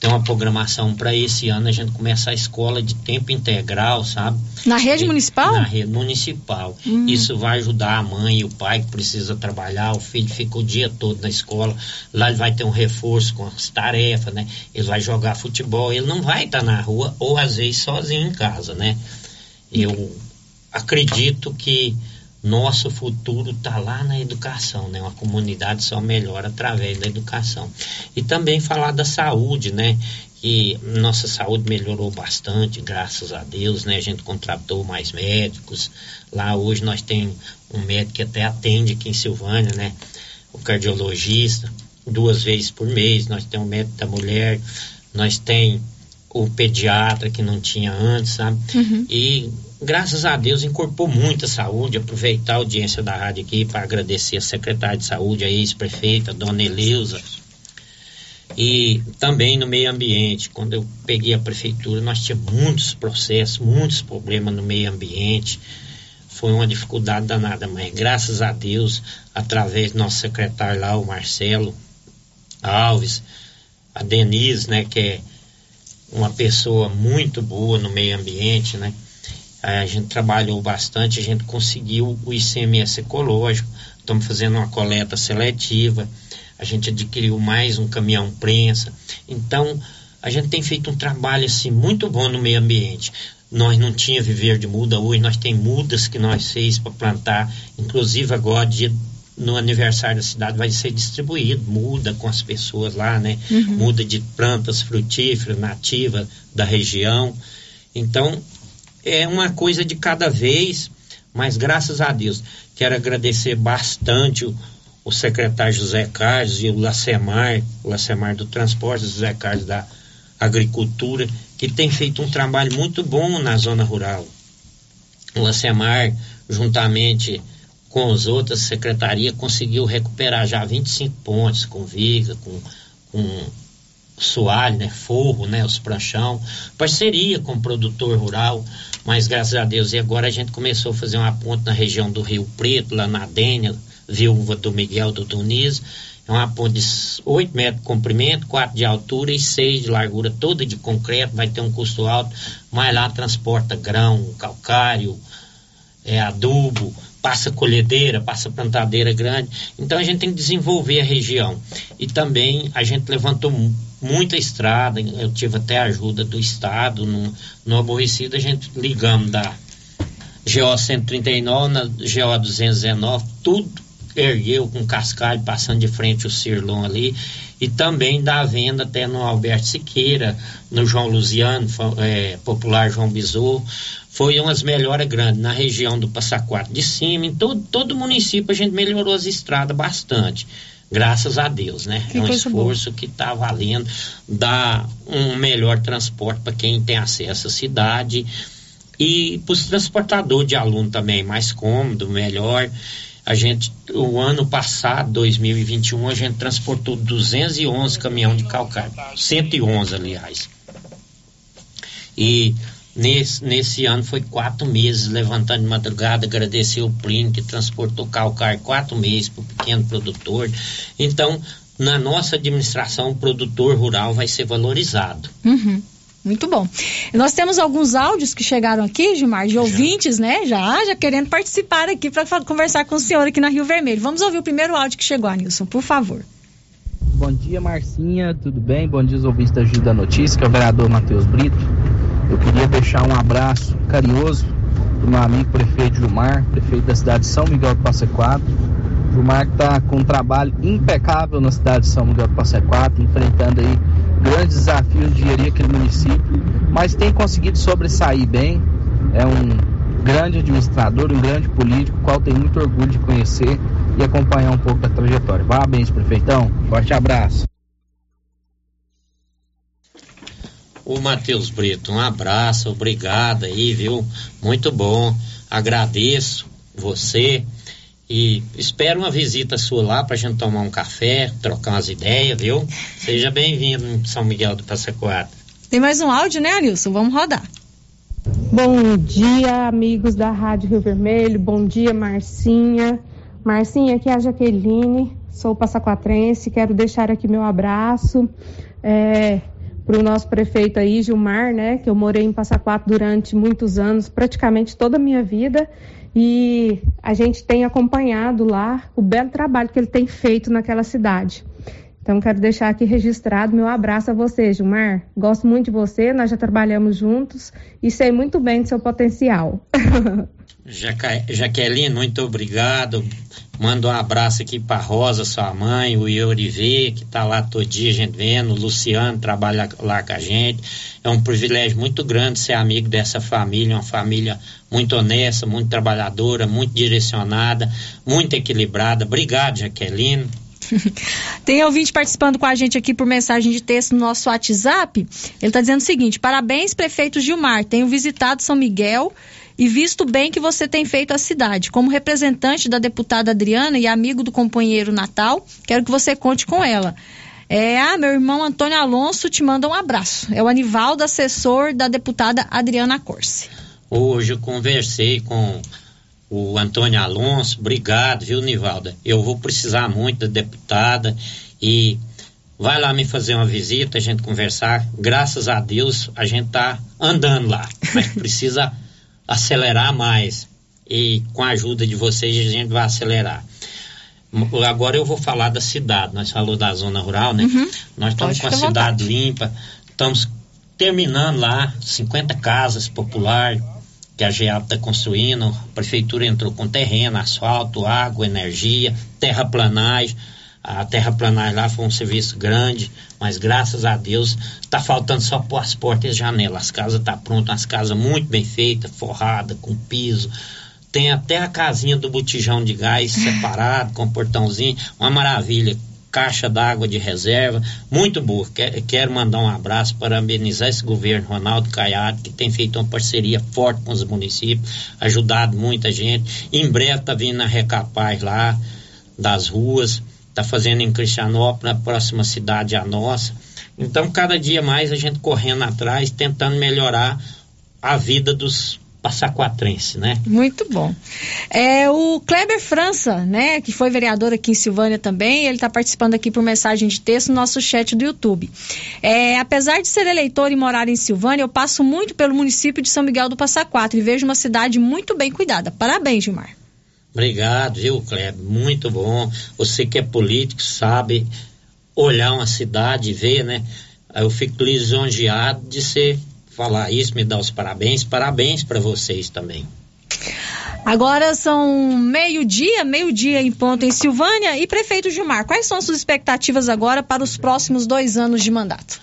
Speaker 26: tem uma programação para esse ano a gente começar a escola de tempo integral, sabe?
Speaker 4: Na rede municipal?
Speaker 26: Na rede municipal. Hum. Isso vai ajudar a mãe e o pai que precisa trabalhar, o filho fica o dia todo na escola, lá ele vai ter um reforço com as tarefas, né? Ele vai jogar futebol, ele não vai estar tá na rua ou às vezes sozinho em casa, né? Eu acredito que nosso futuro está lá na educação, né? Uma comunidade só melhora através da educação. E também falar da saúde, né? Que nossa saúde melhorou bastante, graças a Deus, né? A gente contratou mais médicos. Lá hoje nós temos um médico que até atende aqui em Silvânia, né? O cardiologista, duas vezes por mês. Nós temos o médico da mulher, nós temos o pediatra que não tinha antes, sabe? Uhum. E graças a Deus incorporou muita saúde, aproveitar a audiência da rádio aqui para agradecer a secretária de saúde, a ex-prefeita, dona Eleusa, e também no meio ambiente, quando eu peguei a prefeitura, nós tínhamos muitos processos, muitos problemas no meio ambiente, foi uma dificuldade danada, mas graças a Deus, através do nosso secretário lá, o Marcelo Alves, a Denise, né, que é uma pessoa muito boa no meio ambiente, né? A gente trabalhou bastante, a gente conseguiu o ICMS ecológico, estamos fazendo uma coleta seletiva, a gente adquiriu mais um caminhão prensa. Então, a gente tem feito um trabalho assim muito bom no meio ambiente. Nós não tinha viver de muda, hoje nós tem mudas que nós fez para plantar, inclusive agora dia no aniversário da cidade vai ser distribuído muda com as pessoas lá, né? Uhum. Muda de plantas frutíferas nativas da região. Então, é uma coisa de cada vez, mas graças a Deus, quero agradecer bastante o, o secretário José Carlos e o Lacemar, o Lacemar do Transporte, José Carlos da Agricultura, que tem feito um trabalho muito bom na zona rural. O Lacemar, juntamente com as outras secretarias, conseguiu recuperar já 25 pontes com viga, com, com soalho, né, forro, né, os pranchão, parceria com o produtor rural, mas graças a Deus, e agora a gente começou a fazer uma ponte na região do Rio Preto, lá na Dênia, viúva do Miguel do Doniz, é uma ponte de 8 metros de comprimento, 4 de altura e 6 de largura, toda de concreto, vai ter um custo alto, mas lá transporta grão, calcário, é, adubo, passa colhedeira, passa plantadeira grande. Então a gente tem que desenvolver a região. E também a gente levantou muita estrada, eu tive até ajuda do Estado no, no aborrecido, a gente ligamos da GO 139 na GO 219, tudo ergueu com cascalho, passando de frente o Cirlon ali, e também da venda até no Alberto Siqueira, no João Luziano, é, popular João Bisou, foi umas melhoras grandes na região do Passa Quatro de cima, em todo, todo o município a gente melhorou as estradas bastante graças a Deus, né? Que é um esforço que está valendo, dá um melhor transporte para quem tem acesso à cidade e para os transportadores de aluno também mais cômodo, melhor. A gente, o ano passado, 2021, a gente transportou 211 caminhão de calcário, 111 aliás. E Nesse, nesse ano foi quatro meses levantando de madrugada, agradecer o Plínio que transportou calcário quatro meses para o pequeno produtor. Então, na nossa administração, o produtor rural vai ser valorizado.
Speaker 4: Uhum. Muito bom. Nós temos alguns áudios que chegaram aqui, Gilmar, de já. ouvintes, né? Já, já querendo participar aqui para conversar com o senhor aqui na Rio Vermelho. Vamos ouvir o primeiro áudio que chegou, Nilson, por favor.
Speaker 27: Bom dia, Marcinha, tudo bem? Bom dia, os ouvintes da Gil da Notícia, que é o vereador Matheus Brito. Eu queria deixar um abraço carinhoso para meu amigo prefeito Gilmar, prefeito da cidade de São Miguel do Passa Quatro. Gilmar está com um trabalho impecável na cidade de São Miguel do Passa Quatro, enfrentando aí grandes desafios de gerir aquele município, mas tem conseguido sobressair bem. É um grande administrador, um grande político, qual tenho muito orgulho de conhecer e acompanhar um pouco da trajetória. Parabéns, prefeitão. Forte abraço.
Speaker 26: O Matheus Brito, um abraço, obrigado aí, viu? Muito bom. Agradeço você e espero uma visita sua lá para a gente tomar um café, trocar umas ideias, viu? Seja bem-vindo em São Miguel do Passa Quatro.
Speaker 4: Tem mais um áudio, né, Alilson? Vamos rodar.
Speaker 28: Bom dia, amigos da Rádio Rio Vermelho. Bom dia, Marcinha. Marcinha, aqui é a Jaqueline, sou passaquatrense. Quero deixar aqui meu abraço. É, para o nosso prefeito aí, Gilmar, né, que eu morei em Passa Quatro durante muitos anos, praticamente toda a minha vida, e a gente tem acompanhado lá o belo trabalho que ele tem feito naquela cidade. Então, quero deixar aqui registrado meu abraço a você, Gilmar. Gosto muito de você, nós já trabalhamos juntos e sei muito bem do seu potencial.
Speaker 26: Jaqueline, muito obrigado. Manda um abraço aqui para Rosa, sua mãe, o Iorivê, que está lá todo dia a gente vendo, o Luciano trabalha lá com a gente. É um privilégio muito grande ser amigo dessa família, uma família muito honesta, muito trabalhadora, muito direcionada, muito equilibrada. Obrigado, Jaqueline.
Speaker 4: Tem ouvinte participando com a gente aqui por mensagem de texto no nosso WhatsApp. Ele está dizendo o seguinte: parabéns, prefeito Gilmar. Tenho visitado São Miguel e visto bem que você tem feito a cidade. Como representante da deputada Adriana e amigo do companheiro Natal, quero que você conte com ela. É, ah, meu irmão Antônio Alonso te manda um abraço. É o Anivaldo, assessor da deputada Adriana Corse.
Speaker 26: Hoje eu conversei com o Antônio Alonso. Obrigado, viu, Nivalda? Eu vou precisar muito da deputada e vai lá me fazer uma visita, a gente conversar. Graças a Deus a gente tá andando lá, mas precisa acelerar mais. E com a ajuda de vocês a gente vai acelerar. Agora eu vou falar da cidade. Nós falamos da zona rural, né?
Speaker 4: Uhum.
Speaker 26: Nós estamos
Speaker 4: Pode
Speaker 26: com a cidade limpa, estamos terminando lá 50 casas popular que a GEAP está construindo. A prefeitura entrou com terreno, asfalto, água, energia, terraplanagem. A terraplanagem lá foi um serviço grande, mas graças a Deus está faltando só pôr as portas e janelas. As casas estão tá prontas, as casas muito bem feitas, forrada, com piso. Tem até a casinha do botijão de gás separado, com portãozinho, uma maravilha. Caixa d'água de reserva, muito boa. Que- Quero mandar um abraço, parabenizar esse governo Ronaldo Caiado, que tem feito uma parceria forte com os municípios, ajudado muita gente. Em breve está vindo a Recapaz lá, das ruas, está fazendo em Cristianópolis, na próxima cidade a nossa. Então, cada dia mais a gente correndo atrás, tentando melhorar a vida dos passaquatrenses, né?
Speaker 4: Muito bom. É, o Kleber França, né, que foi vereador aqui em Silvânia também, ele está participando aqui por mensagem de texto no nosso chat do YouTube. É, apesar de ser eleitor e morar em Silvânia, eu passo muito pelo município de São Miguel do Passa Quatro e vejo uma cidade muito bem cuidada. Parabéns, Gilmar.
Speaker 26: Obrigado, viu, Kleber? Muito bom. Você que é político sabe olhar uma cidade e ver, né? Eu fico lisonjeado de você falar isso, me dar os parabéns. Parabéns para vocês também.
Speaker 4: Agora são meio-dia, meio-dia em ponto em Silvânia. E prefeito Gilmar, quais são as suas expectativas agora para os próximos dois anos de mandato?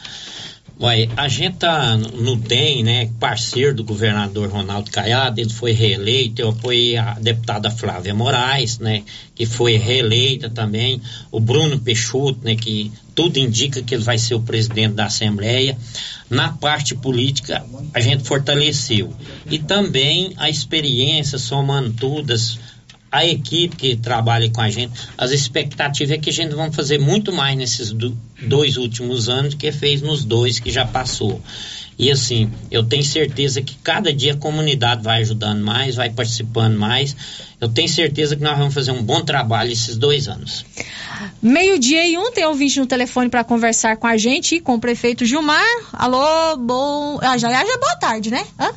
Speaker 26: Ué, a gente tá no DEM, né, parceiro do governador Ronaldo Caiado, ele foi reeleito, eu apoiei a deputada Flávia Moraes, né, que foi reeleita também, o Bruno Peixoto, né, que tudo indica que ele vai ser o presidente da Assembleia. Na parte política, a gente fortaleceu. E também a experiência, somando todas, a equipe que trabalha com a gente, as expectativas é que a gente vai fazer muito mais nesses do- dois últimos anos que fez nos dois que já passou. E assim, eu tenho certeza que cada dia a comunidade vai ajudando mais, vai participando mais. Eu tenho certeza que nós vamos fazer um bom trabalho esses dois anos.
Speaker 4: Meio-dia e um, tem ouvinte no telefone para conversar com a gente e com o prefeito Gilmar. Alô, bom. Ah, já, já é boa tarde, né? Hã?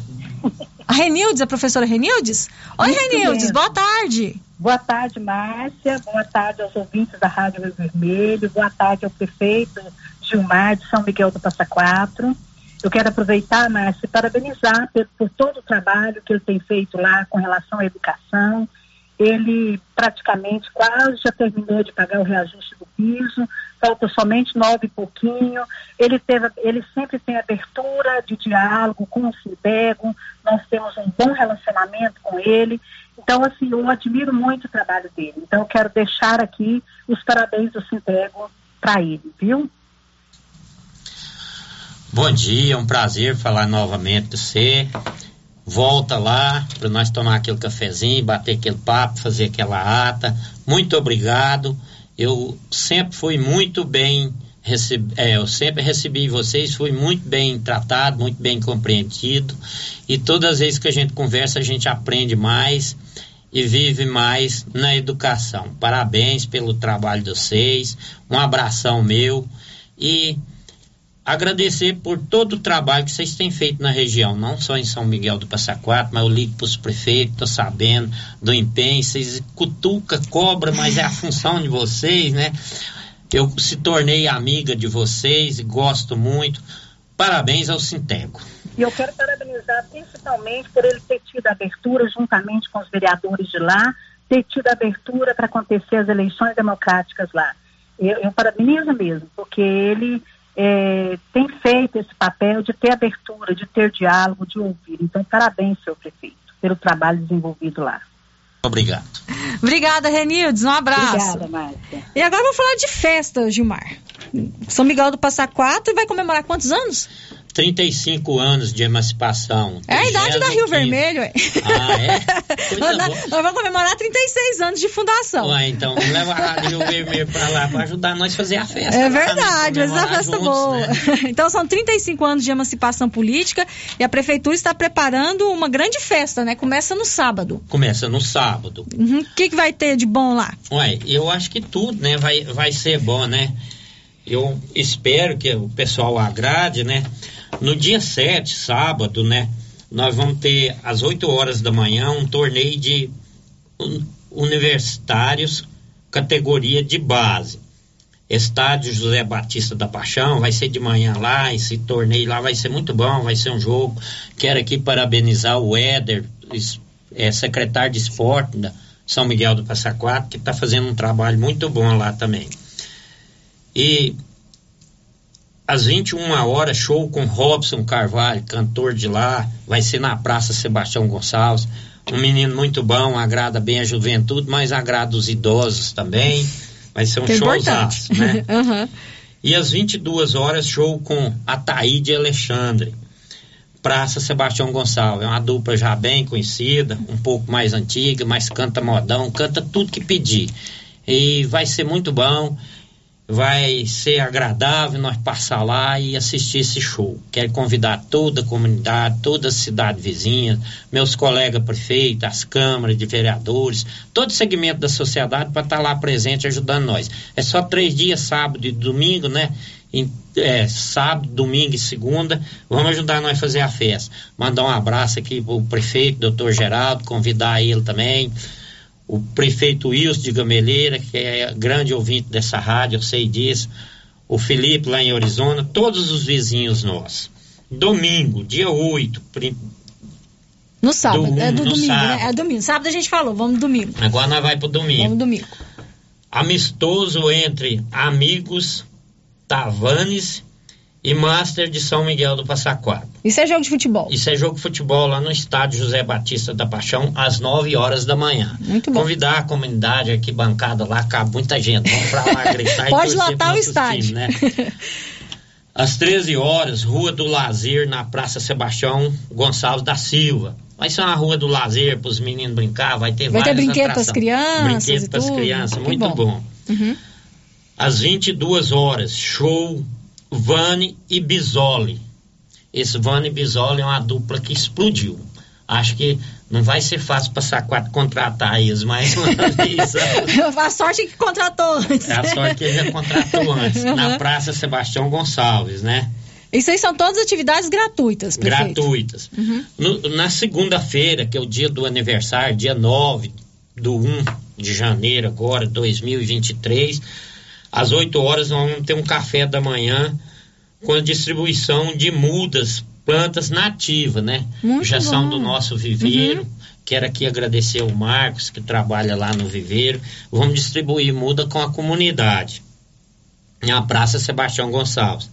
Speaker 4: A Renildes, a professora Renildes? Oi,
Speaker 29: Isso
Speaker 4: Renildes,
Speaker 29: mesmo.
Speaker 4: boa tarde.
Speaker 29: Boa tarde, Márcia. Boa tarde aos ouvintes da Rádio Rio Vermelho. Boa tarde ao prefeito Gilmar de São Miguel do Passa Quatro. Eu quero aproveitar, Márcia, e parabenizar por, por todo o trabalho que ele tem feito lá com relação à educação. Ele praticamente quase já terminou de pagar o reajuste do piso, falta somente nove e pouquinho. Ele, teve, ele sempre tem abertura de diálogo com o Sindego, nós temos um bom relacionamento com ele. Então, assim, eu admiro muito o trabalho dele. Então, eu quero deixar aqui os parabéns do Sindego para ele, viu?
Speaker 26: Bom dia, um prazer falar novamente com você. Volta lá para nós tomar aquele cafezinho, bater aquele papo, fazer aquela ata. Muito obrigado. Eu sempre fui muito bem receb- é, eu sempre recebi vocês, fui muito bem tratado, muito bem compreendido. E todas as vezes que a gente conversa, a gente aprende mais e vive mais na educação. Parabéns pelo trabalho de vocês. Um abração meu e agradecer por todo o trabalho que vocês têm feito na região, não só em São Miguel do Passa Quatro, mas eu ligo para os prefeitos, estou sabendo do empenho, vocês cutuca, cobra, mas é a função de vocês, né? Eu se tornei amiga de vocês e gosto muito. Parabéns ao Sintego.
Speaker 29: E eu quero parabenizar principalmente por ele ter tido abertura, juntamente com os vereadores de lá, ter tido abertura para acontecer as eleições democráticas lá. Eu, eu parabenizo mesmo, porque ele eh, tem feito esse papel de ter abertura, de ter diálogo, de ouvir. Então, parabéns, senhor prefeito, pelo trabalho desenvolvido lá.
Speaker 26: Obrigado.
Speaker 4: Obrigada, Renildes. Um abraço.
Speaker 29: Obrigada, Márcia.
Speaker 4: E agora vamos falar de festa, Gilmar. São Miguel do Passa Quatro vai comemorar quantos anos?
Speaker 26: 35 anos de emancipação.
Speaker 4: É a idade da Rio
Speaker 26: 35.
Speaker 4: Vermelho, é.
Speaker 26: Ah, é?
Speaker 4: nós, nós vamos comemorar 36 anos de fundação.
Speaker 26: Ué, então levar a Rio Vermelho para lá para ajudar nós a fazer a festa.
Speaker 4: É
Speaker 26: né?
Speaker 4: verdade, mas é uma
Speaker 26: Comemorar
Speaker 4: festa
Speaker 26: juntos,
Speaker 4: boa.
Speaker 26: né?
Speaker 4: Então são 35 anos de emancipação política e a prefeitura está preparando uma grande festa, né? Começa no sábado.
Speaker 26: Começa no sábado.
Speaker 4: Uhum. O que, que vai ter de bom lá?
Speaker 26: Ué, eu acho que tudo, né, vai, vai ser bom, né? eu espero que o pessoal agrade, né? No dia 7, sábado, né? Nós vamos ter às 8 horas da manhã um torneio de un- universitários categoria de base. Estádio José Batista da Paixão, vai ser de manhã lá, esse torneio lá vai ser muito bom, vai ser um jogo. Quero aqui parabenizar o Éder, é, secretário de esporte da São Miguel do Passa Quatro, que está fazendo um trabalho muito bom lá também. E às 21 horas, show com Robson Carvalho, cantor de lá, vai ser na Praça Sebastião Gonçalves. Um menino muito bom, agrada bem a juventude, mas agrada os idosos também. Vai ser um
Speaker 4: Que é
Speaker 26: showzaço, né?
Speaker 4: Aham.
Speaker 26: E às 22 horas, show com Ataíde Alexandre. Praça Sebastião Gonçalves. É uma dupla já bem conhecida, um pouco mais antiga, mas canta modão, canta tudo que pedir. E vai ser muito bom, vai ser agradável nós passar lá e assistir esse show. Quero convidar toda a comunidade, toda a cidade vizinha, meus colegas prefeitos, as câmaras de vereadores, todo segmento da sociedade para estar lá presente ajudando nós. É só três dias, sábado e domingo, né? Em- é, sábado, domingo e segunda, vamos ajudar nós a fazer a festa. Mandar um abraço aqui pro prefeito, doutor Geraldo, convidar ele também. O prefeito Wilson de Gameleira, que é grande ouvinte dessa rádio, eu sei disso. O Felipe lá em Arizona, todos os vizinhos nossos. Domingo, dia 8, prim-
Speaker 4: No sábado,
Speaker 26: Do-
Speaker 4: é do domingo,
Speaker 26: sábado.
Speaker 4: né? É domingo. Sábado a gente falou, vamos domingo.
Speaker 26: agora nós vai pro domingo.
Speaker 4: Vamos domingo.
Speaker 26: amistoso entre Amigos, Tavanes e Master de São Miguel do Passa Quatro.
Speaker 4: Isso é jogo de futebol.
Speaker 26: Isso é jogo de futebol lá no estádio José Batista da Paixão, às 9 horas da manhã.
Speaker 4: Muito bom.
Speaker 26: Convidar a comunidade aqui, bancada lá, cabe muita gente. Vamos pra lá gritar e
Speaker 4: Pode lotar o estádio.
Speaker 26: times, né? Às 13 horas, Rua do Lazer, na Praça Sebastião Gonçalves da Silva. Vai ser uma rua do lazer para os meninos brincar, vai ter
Speaker 4: Vai ter
Speaker 26: várias
Speaker 4: brinquedo pras
Speaker 26: atrações.
Speaker 4: crianças
Speaker 26: Brinquedo para as crianças, muito
Speaker 4: bom.
Speaker 26: bom.
Speaker 4: Uhum.
Speaker 26: Às 22 horas, show Vani e Bisoli. Esse Vani e Bisoli é uma dupla que explodiu. Acho que não vai ser fácil passar quatro contratar eles, mas uma vez,
Speaker 4: a sorte é que contratou antes.
Speaker 26: é a sorte que ele já contratou antes, na
Speaker 4: Uhum.
Speaker 26: Praça Sebastião Gonçalves, né?
Speaker 4: Isso aí são todas atividades gratuitas, prefeito.
Speaker 26: Gratuitas.
Speaker 4: Uhum.
Speaker 26: No- na segunda-feira, que é o dia do aniversário, dia 9 do 1 de janeiro agora, 2023, às 8 horas nós vamos ter um café da manhã com a distribuição de mudas, plantas nativas, né?
Speaker 4: Muito
Speaker 26: Já são
Speaker 4: bom.
Speaker 26: do nosso viveiro.
Speaker 4: Uhum.
Speaker 26: Quero aqui agradecer ao Marcos, que trabalha lá no viveiro. Vamos distribuir muda com a comunidade. Na Praça Sebastião Gonçalves.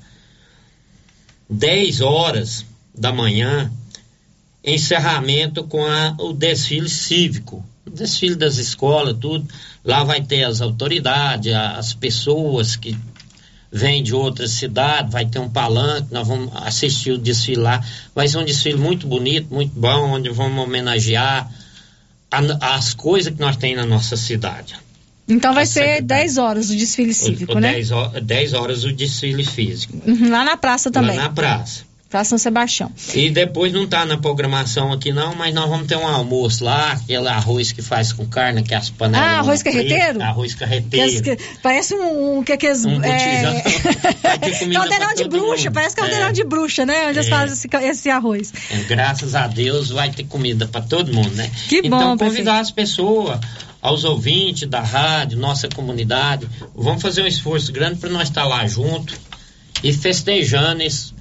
Speaker 26: 10 horas da manhã, encerramento com a- o desfile cívico. Desfile das escolas, tudo. Lá vai ter as autoridades, as pessoas que vêm de outras cidades, vai ter um palanque, nós vamos assistir o desfile lá. Vai ser um desfile muito bonito, muito bom, onde vamos homenagear a- as coisas que nós temos na nossa cidade.
Speaker 4: Então vai ser
Speaker 26: secretária.
Speaker 4: 10 horas o desfile cívico,
Speaker 26: o, o
Speaker 4: né?
Speaker 26: 10, ho- 10 horas o desfile físico.
Speaker 4: Uhum, Lá na praça também.
Speaker 26: Lá na praça.
Speaker 4: Praça São Sebastião.
Speaker 26: E depois não tá na programação aqui não, mas nós vamos ter um almoço lá, aquele arroz que faz com carne, que é as panelas.
Speaker 4: Ah, arroz carreteiro?
Speaker 26: Arroz
Speaker 4: Que
Speaker 26: carreteiro.
Speaker 4: que- parece um, um que aqueles,
Speaker 26: Um
Speaker 4: é,
Speaker 26: ter comida
Speaker 4: caldeirão de bruxa,
Speaker 26: mundo.
Speaker 4: parece caldeirão
Speaker 26: É.
Speaker 4: de bruxa, né? Onde eles
Speaker 26: É.
Speaker 4: fazem esse, esse arroz.
Speaker 26: É, graças a Deus vai ter comida para todo mundo, né?
Speaker 4: Que bom,
Speaker 26: então
Speaker 4: prefeito.
Speaker 26: convidar as pessoas, aos ouvintes da rádio, nossa comunidade, vamos fazer um esforço grande para nós estar lá junto e festejando esse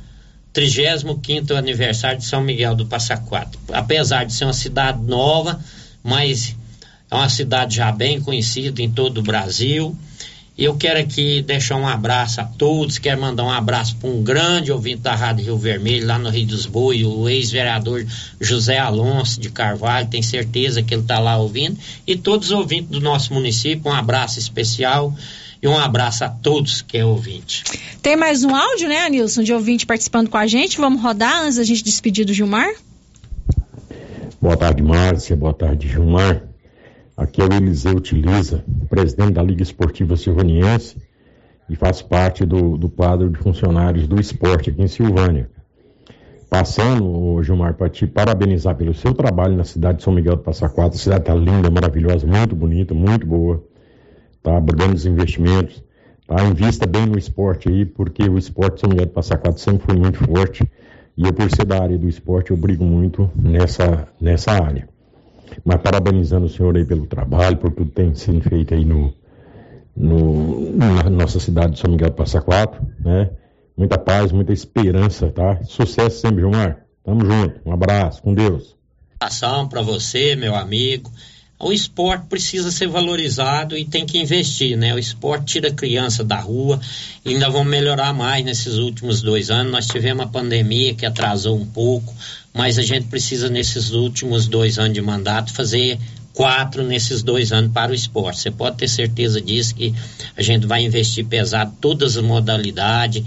Speaker 26: 35º aniversário de São Miguel do Passa Quatro. Apesar de ser uma cidade nova, mas é uma cidade já bem conhecida em todo o Brasil. E eu quero aqui deixar um abraço a todos, quero mandar um abraço para um grande ouvinte da Rádio Rio Vermelho, lá no Rio dos Boi, o ex-vereador José Alonso de Carvalho, tenho certeza que ele está lá ouvindo, e todos os ouvintes do nosso município, um abraço especial e um abraço a todos que é ouvinte.
Speaker 4: Tem mais um áudio, né, Nilson, de ouvinte participando com a gente. Vamos rodar antes da gente despedir do Gilmar?
Speaker 30: Boa tarde, Márcia. Boa tarde, Gilmar. Aqui é o Eliseu Utiliza, presidente da Liga Esportiva Silvaniense e faz parte do, do quadro de funcionários do esporte aqui em Silvânia. Passando, Gilmar, para te parabenizar pelo seu trabalho na cidade de São Miguel do Passa Quatro. A cidade está linda, maravilhosa, muito bonita, muito boa. Abordando os investimentos. Tá? Invista bem no esporte aí, porque o esporte São Miguel do Passa Quatro sempre foi muito forte. E eu, por ser da área do esporte, eu brigo muito nessa, nessa área. Mas parabenizando o senhor aí pelo trabalho, por tudo que tem sido feito aí no, no, na nossa cidade de São Miguel do Passa Quatro, né? Muita paz, muita esperança, tá? Sucesso sempre, Gilmar. Tamo junto. Um abraço, com Deus.
Speaker 26: Ação para você, meu amigo. O esporte precisa ser valorizado e tem que investir, né? O esporte tira a criança da rua ainda vamos melhorar mais nesses últimos dois anos. Nós tivemos uma pandemia que atrasou um pouco, mas a gente precisa nesses últimos dois anos de mandato fazer quatro nesses dois anos para o esporte. Você pode ter certeza disso que a gente vai investir pesado todas as modalidades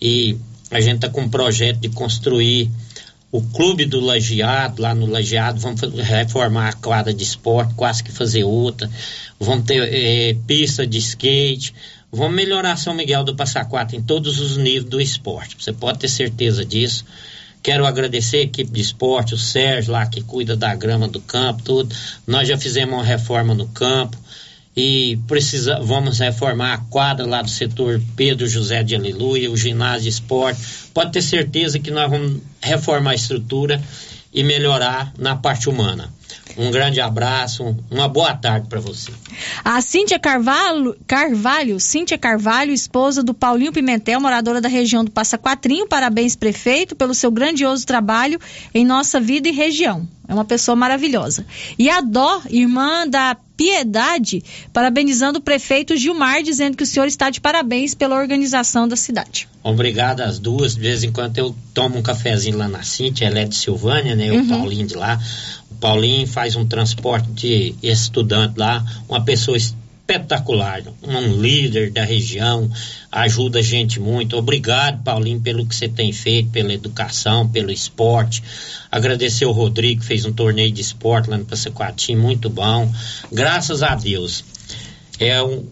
Speaker 26: e a gente está com um projeto de construir o clube do Lajeado, lá no Lajeado, vamos reformar a quadra de esporte, quase que fazer outra, vamos ter é, pista de skate, vamos melhorar São Miguel do Passa Quatro em todos os níveis do esporte, você pode ter certeza disso. Quero agradecer a equipe de esporte, o Sérgio lá que cuida da grama do campo, tudo. Nós já fizemos uma reforma no campo e precisa, vamos reformar a quadra lá do setor Pedro José de Aleluia, o ginásio de esporte. Pode ter certeza que nós vamos reformar a estrutura e melhorar na parte humana. Um grande abraço, uma boa tarde para você.
Speaker 4: A Cíntia Carvalho, Carvalho, Cíntia Carvalho, esposa do Paulinho Pimentel, moradora da região do Passa Quatrinho, parabéns prefeito pelo seu grandioso trabalho em nossa vida e região. É uma pessoa maravilhosa. E a Dó, irmã da Piedade, parabenizando o prefeito Gilmar, dizendo que o senhor está de parabéns pela organização da cidade.
Speaker 26: Obrigado às duas. De vez em quando eu tomo um cafezinho lá na Cintia, ela é de Silvânia, né? Uhum. O Paulinho de lá. Paulinho faz um transporte de estudante lá, uma pessoa espetacular, um líder da região, ajuda a gente muito. Obrigado, Paulinho, pelo que você tem feito, pela educação, pelo esporte. Agradecer o Rodrigo, fez um torneio de esporte lá no Passaquatim, muito bom. Graças a Deus. É um,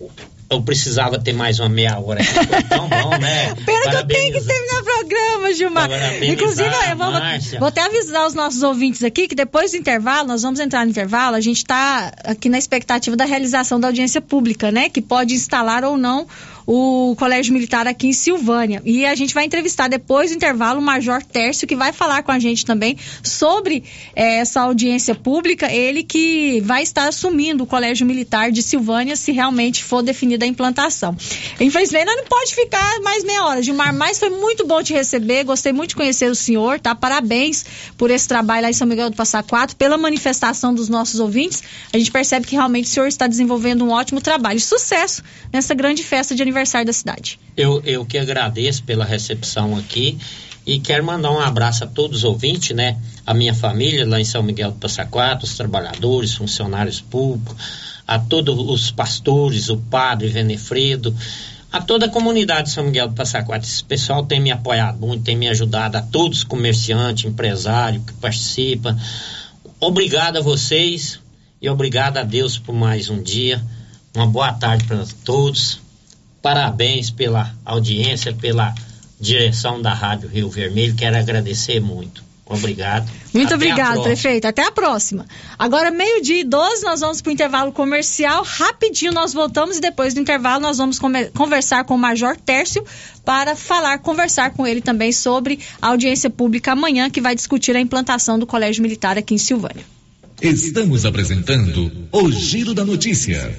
Speaker 26: eu precisava ter mais uma meia hora aqui. Foi tão bom, né?
Speaker 4: Pena que eu tenho que terminar o programa, Gilmar. Inclusive, eu vou, vou, até avisar os nossos ouvintes aqui que depois do intervalo, nós vamos entrar no intervalo, a gente está aqui na expectativa da realização da audiência pública, né? Que pode instalar ou não o Colégio Militar aqui em Silvânia. E a gente vai entrevistar depois do intervalo o Major Tércio, que vai falar com a gente também sobre é, essa audiência pública. Ele que vai estar assumindo o Colégio Militar de Silvânia se realmente for definida a implantação. Infelizmente, não pode ficar mais meia hora. Gilmar, mas foi muito bom te receber. Gostei muito de conhecer o senhor, tá? Parabéns por esse trabalho lá em São Miguel do Passa Quatro, pela manifestação dos nossos ouvintes. A gente percebe que realmente o senhor está desenvolvendo um ótimo trabalho. Sucesso nessa grande festa de aniversário aniversário da cidade.
Speaker 26: Eu, eu que agradeço pela recepção aqui e quero mandar um abraço a todos os ouvintes, né? A minha família lá em São Miguel do Passa Quatro, os trabalhadores, funcionários públicos, a todos os pastores, o padre Venefredo, a toda a comunidade de São Miguel do Passa Quatro. Esse pessoal tem me apoiado muito, tem me ajudado, a todos os comerciantes, empresários que participam. Obrigado a vocês e obrigado a Deus por mais um dia. Uma boa tarde para todos. Parabéns pela audiência, pela direção da Rádio Rio Vermelho. Quero agradecer muito. Obrigado.
Speaker 4: Muito Até obrigado, prefeito. Até a próxima. Agora, meio-dia e 12, nós vamos para o intervalo comercial. Rapidinho nós voltamos e depois do intervalo nós vamos conversar com o Major Tércio para falar, conversar com ele também sobre a audiência pública amanhã, que vai discutir a implantação do Colégio Militar aqui em Silvânia.
Speaker 25: Estamos apresentando o Giro da Notícia.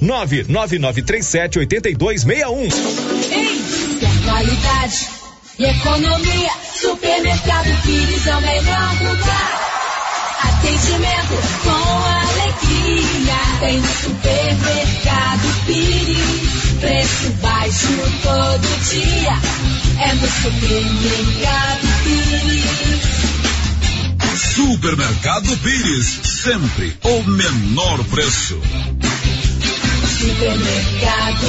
Speaker 31: 99937 8261.
Speaker 23: Ei, qualidade e economia? Supermercado Pires é o melhor lugar. Atendimento com alegria. Tem no supermercado Pires. Preço baixo todo dia. É no supermercado Pires.
Speaker 32: Supermercado Pires, sempre o menor preço.
Speaker 23: Supermercado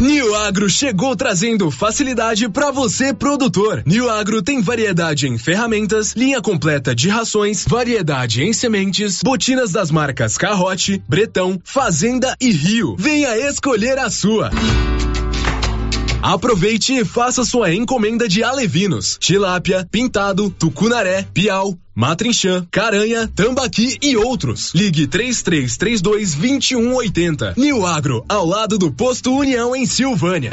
Speaker 13: New Agro chegou trazendo facilidade para você, produtor. New Agro tem variedade em ferramentas, linha completa de rações, variedade em sementes, botinas das marcas Carrote, Bretão, Fazenda e Rio. Venha escolher a sua. Aproveite e faça sua encomenda de alevinos, tilápia, pintado, tucunaré, piau, matrinchã, caranha, tambaqui e outros. Ligue 3332 2180. New Agro, ao lado do posto União em Silvânia.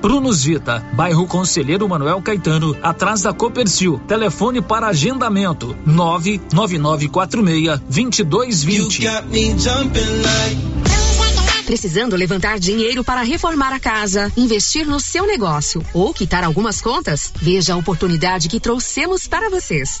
Speaker 12: Prunus Vita, bairro Conselheiro Manuel Caetano, atrás da Copercil. Telefone para agendamento: 99946 2220.
Speaker 3: Precisando levantar dinheiro para reformar a casa, investir no seu negócio ou quitar algumas contas? Veja a oportunidade que trouxemos para vocês.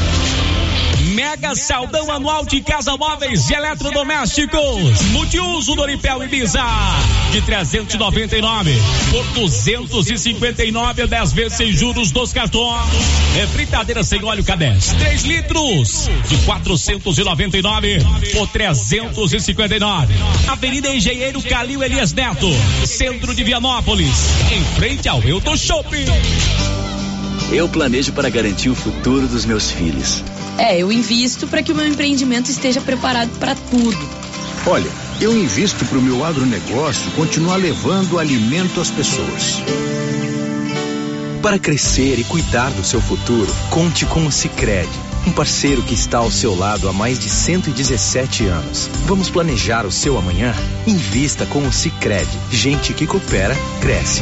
Speaker 8: Mega Saldão Anual de Casa Móveis e Eletrodomésticos. Multiuso Doripel Ibiza. De 399 por 259 a 10 vezes sem juros dos cartões. É fritadeira sem óleo K10. 3 litros. De 499 por 359. Avenida Engenheiro Calil Elias Neto. Centro de Vianópolis. Em frente ao Euto Shopping.
Speaker 33: Eu planejo para garantir o futuro dos meus filhos.
Speaker 34: É, eu invisto para que o meu empreendimento esteja preparado para tudo.
Speaker 35: Olha, eu invisto para o meu agronegócio continuar levando alimento às pessoas.
Speaker 36: Para crescer e cuidar do seu futuro, conte com o Sicredi, um parceiro que está ao seu lado há mais de 117 anos. Vamos planejar o seu amanhã? Invista com o Sicredi. Gente que coopera cresce.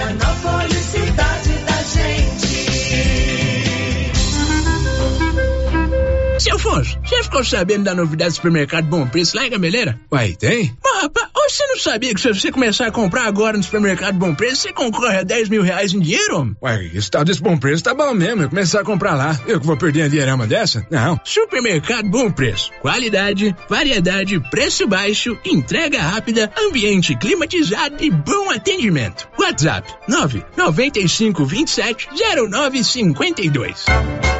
Speaker 37: Vianópolis, cidade da gente.
Speaker 13: Seu Afonso, você ficou sabendo da novidade do supermercado Bom Preço lá em Gameleira?
Speaker 38: Uai, tem?
Speaker 13: Mas, rapaz, você não sabia que se você começar a comprar agora no supermercado Bom Preço, você concorre a 10 mil reais em dinheiro?
Speaker 38: Uai, esse tal desse Bom Preço tá bom mesmo. Eu começar a comprar lá. Eu que vou perder a dinheirama dessa? Não.
Speaker 13: Supermercado Bom Preço. Qualidade, variedade, preço baixo, entrega rápida, ambiente climatizado e bom atendimento. WhatsApp 995 27 0952.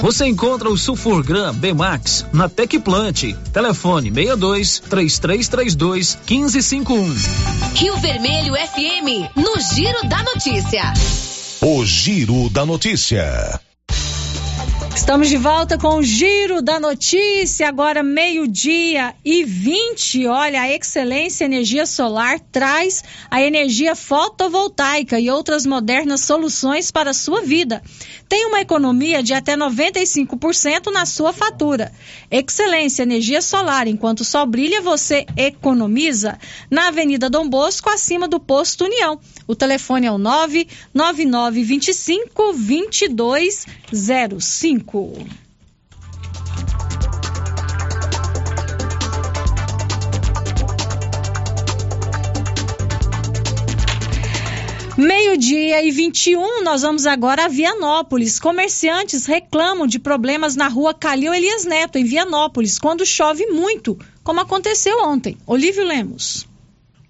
Speaker 12: Você encontra o Sulfurgram B-Max na Tecplant. Telefone 62 3332 1551.
Speaker 3: Rio Vermelho FM, no Giro da Notícia.
Speaker 39: O Giro da Notícia.
Speaker 4: Estamos de volta com o Giro da Notícia, agora meio-dia e 20. Olha, a Excelência Energia Solar traz a energia fotovoltaica e outras modernas soluções para a sua vida. Tem uma economia de até 95% na sua fatura. Excelência Energia Solar, enquanto o sol brilha, você economiza. Na Avenida Dom Bosco, acima do Posto União. O telefone é o 99925 2205. Meio-dia e 21, nós vamos agora a Vianópolis. Comerciantes reclamam de problemas na rua Calil Elias Neto, em Vianópolis, quando chove muito, como aconteceu ontem. Olívio Lemos.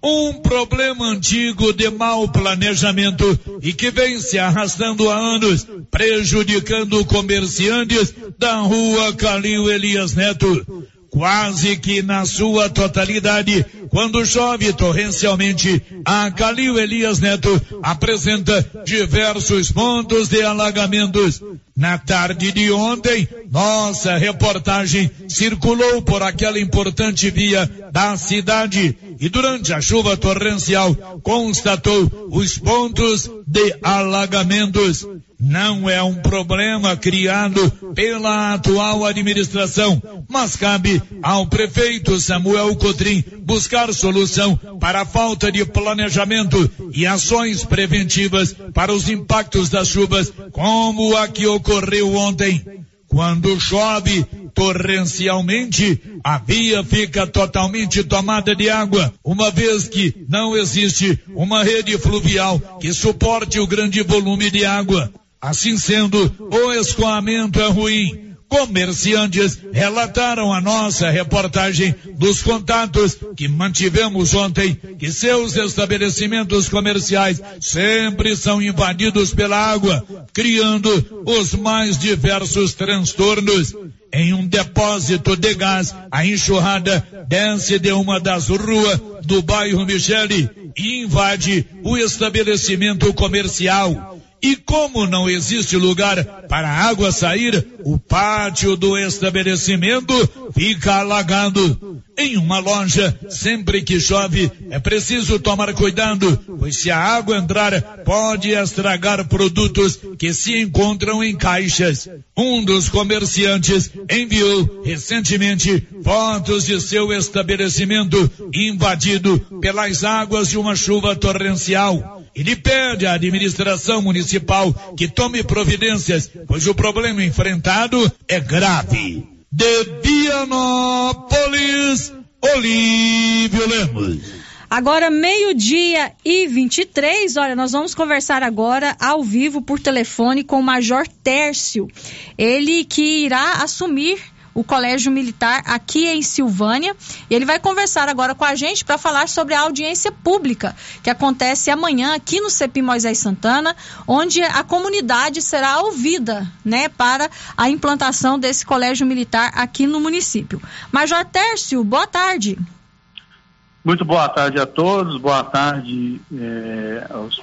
Speaker 1: Um problema antigo de mau planejamento e que vem se arrastando há anos, prejudicando comerciantes da rua Calil Elias Neto. Quase que na sua totalidade, quando chove torrencialmente, a Calil Elias Neto apresenta diversos pontos de alagamentos. Na tarde de ontem, nossa reportagem circulou por aquela importante via da cidade e durante a chuva torrencial constatou os pontos de alagamentos. Não é um problema criado pela atual administração, mas cabe ao prefeito Samuel Cotrim buscar solução para a falta de planejamento e ações preventivas para os impactos das chuvas, como a que ocorreu ontem. Quando chove torrencialmente, a via fica totalmente tomada de água, uma vez que não existe uma rede fluvial que suporte o grande volume de água. Assim sendo, o escoamento é ruim. Comerciantes relataram a nossa reportagem dos contatos que mantivemos ontem que seus estabelecimentos comerciais sempre são invadidos pela água, criando os mais diversos transtornos. Em um depósito de gás, a enxurrada desce de uma das ruas do bairro Michele e invade o estabelecimento comercial. E como não existe lugar para a água sair, o pátio do estabelecimento fica alagado. em uma loja. Sempre que chove, é preciso tomar cuidado, pois se a água entrar, pode estragar produtos que se encontram em caixas. Um dos comerciantes enviou recentemente fotos de seu estabelecimento invadido pelas águas de uma chuva torrencial. Ele pede à administração municipal que tome providências, pois o problema enfrentado é grave. De Vianópolis, Olívio Lemos.
Speaker 4: Agora, meio-dia e 23, olha, nós vamos conversar agora ao vivo por telefone com o Major Tércio. Ele que irá assumir o Colégio Militar aqui em Silvânia. E ele vai conversar agora com a gente para falar sobre a audiência pública que acontece amanhã aqui no CEPI Moisés Santana, onde a comunidade será ouvida, né, para a implantação desse Colégio Militar aqui no município. Major Tércio, boa tarde.
Speaker 40: Muito boa tarde a todos, boa tarde eh, aos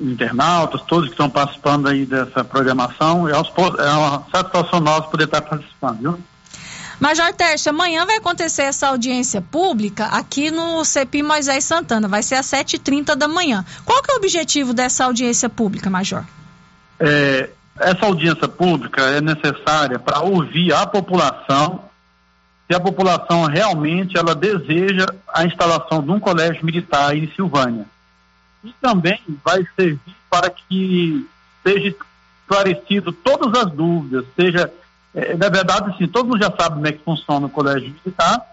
Speaker 40: internautas, todos que estão participando aí dessa programação. É, uma satisfação nossa poder estar participando, viu?
Speaker 4: Major Tércio, amanhã vai acontecer essa audiência pública aqui no CEPI Moisés Santana, vai ser às 7h30 da manhã. Qual que é o objetivo dessa audiência pública, Major?
Speaker 40: É, essa audiência pública é necessária para ouvir a população se a população realmente ela deseja a instalação de um colégio militar em Silvânia. E também vai servir para que seja esclarecido todas as dúvidas, seja é, na verdade, assim, todo mundo já sabe como é que funciona o colégio militar,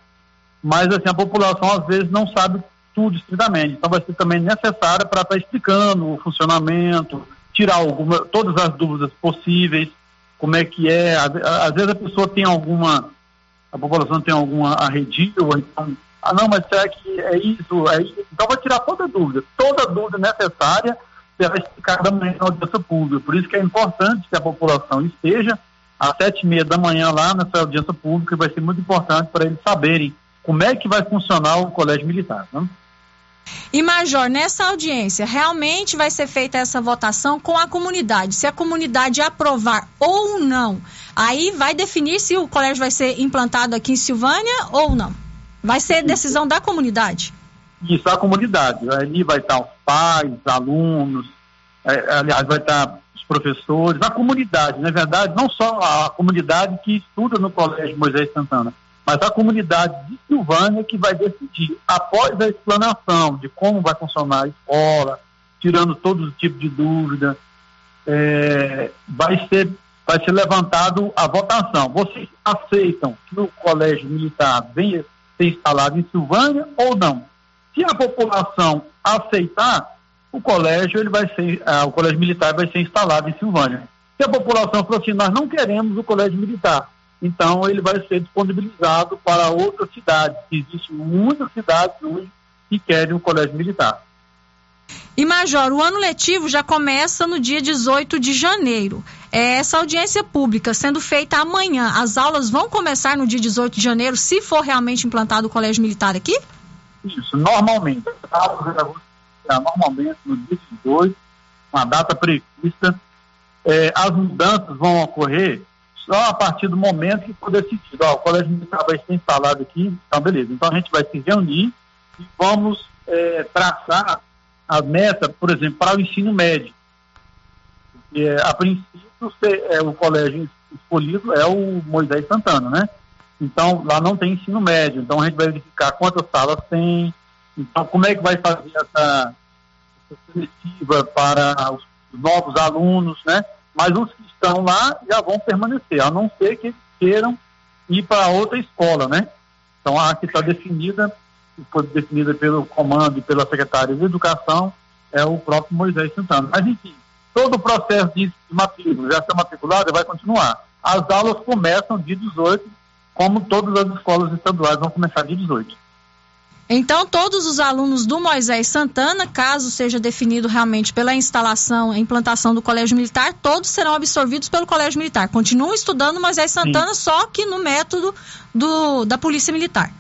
Speaker 40: mas assim, a população às vezes não sabe tudo estritamente. Então vai ser também necessário para estar explicando o funcionamento, tirar alguma, todas as dúvidas possíveis, como é que é. Às, vezes a pessoa tem alguma, a população tem alguma arredio, ou então, ah não, mas será que é isso, é isso? Então vai tirar toda dúvida, toda dúvida necessária será explicada na audiência pública. Por isso que é importante que a população esteja às sete e meia da manhã lá nessa audiência pública vai ser muito importante para eles saberem como é que vai funcionar o colégio militar. Né?
Speaker 4: E Major, nessa audiência, realmente vai ser feita essa votação com a comunidade. Se a comunidade aprovar ou não, aí vai definir se o colégio vai ser implantado aqui em Silvânia ou não. Vai ser decisão da comunidade.
Speaker 40: Isso, a comunidade. Ali vai estar os pais, alunos, é, aliás, vai estar professores, a comunidade, na verdade, não só a comunidade que estuda no Colégio Moisés Santana, mas a comunidade de Silvânia que vai decidir, após a explanação de como vai funcionar a escola, tirando todo os tipos de dúvida, é, vai, ser, vai ser levantado a votação. Vocês aceitam que o Colégio Militar venha ser instalado em Silvânia ou não? Se a população aceitar, o colégio ele vai ser, ah, o colégio militar vai ser instalado em Silvânia. Se a população falou assim, nós não queremos o colégio militar, então ele vai ser disponibilizado para outras cidades. Existem muitas cidades hoje que querem o colégio militar.
Speaker 4: E Major, o ano letivo já começa no dia 18 de janeiro. É, essa audiência pública sendo feita amanhã, as aulas vão começar no dia 18 de janeiro, se for realmente implantado o colégio militar aqui?
Speaker 40: Isso, normalmente. As aulas normalmente no dia 18, uma data prevista. É, as mudanças vão ocorrer só a partir do momento que for decidido. Ó, o Colégio Militar vai ser instalado aqui, então beleza. Então a gente vai se reunir e vamos é, traçar a meta, por exemplo, para o ensino médio. É, a princípio, é, o colégio escolhido é o Moisés Santana, né? Então, lá não tem ensino médio. Então, a gente vai verificar quantas salas tem, então, como é que vai fazer essa, essa seletiva para os novos alunos, né? Mas os que estão lá já vão permanecer, a não ser que queiram ir para outra escola, né? Então, a que está definida, foi definida pelo comando e pela secretária de Educação, é o próprio Moisés Santana. Mas, enfim, todo o processo de matrícula, já está matriculada, vai continuar. As aulas começam dia 18, como todas as escolas estaduais vão começar dia 18.
Speaker 4: Então, todos os alunos do Moisés Santana, caso seja definido realmente pela instalação, a implantação do Colégio Militar, todos serão absorvidos pelo Colégio Militar. Continuam estudando Moisés Santana, Sim. só que no método do, da Polícia Militar.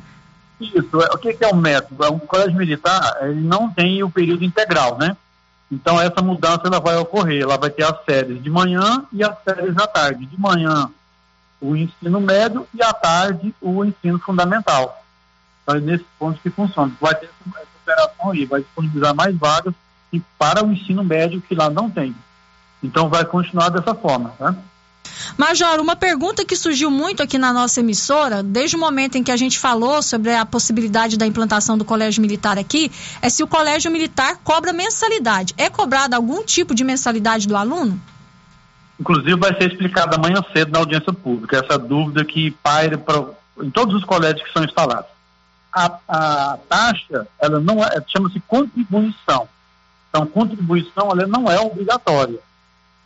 Speaker 40: Isso. É, o que é o método? O Colégio Militar ele não tem o período integral, né? Então, essa mudança ela vai ocorrer. Ela vai ter as séries de manhã e as séries da tarde. De manhã, o ensino médio e à tarde, o ensino fundamental. Então é nesse ponto que funciona. Vai ter essa essa operação aí, vai disponibilizar mais vagas e para o ensino médio que lá não tem. Então vai continuar dessa forma, né?
Speaker 4: Major, uma pergunta que surgiu muito aqui na nossa emissora, desde o momento em que a gente falou sobre a possibilidade da implantação do colégio militar aqui, é se o colégio militar cobra mensalidade. É cobrado algum tipo de mensalidade do aluno?
Speaker 40: Inclusive vai ser explicado amanhã cedo na audiência pública, essa dúvida que paira pra, em todos os colégios que são instalados. A, a taxa, ela não é, chama-se contribuição. Então, contribuição, ela não é obrigatória.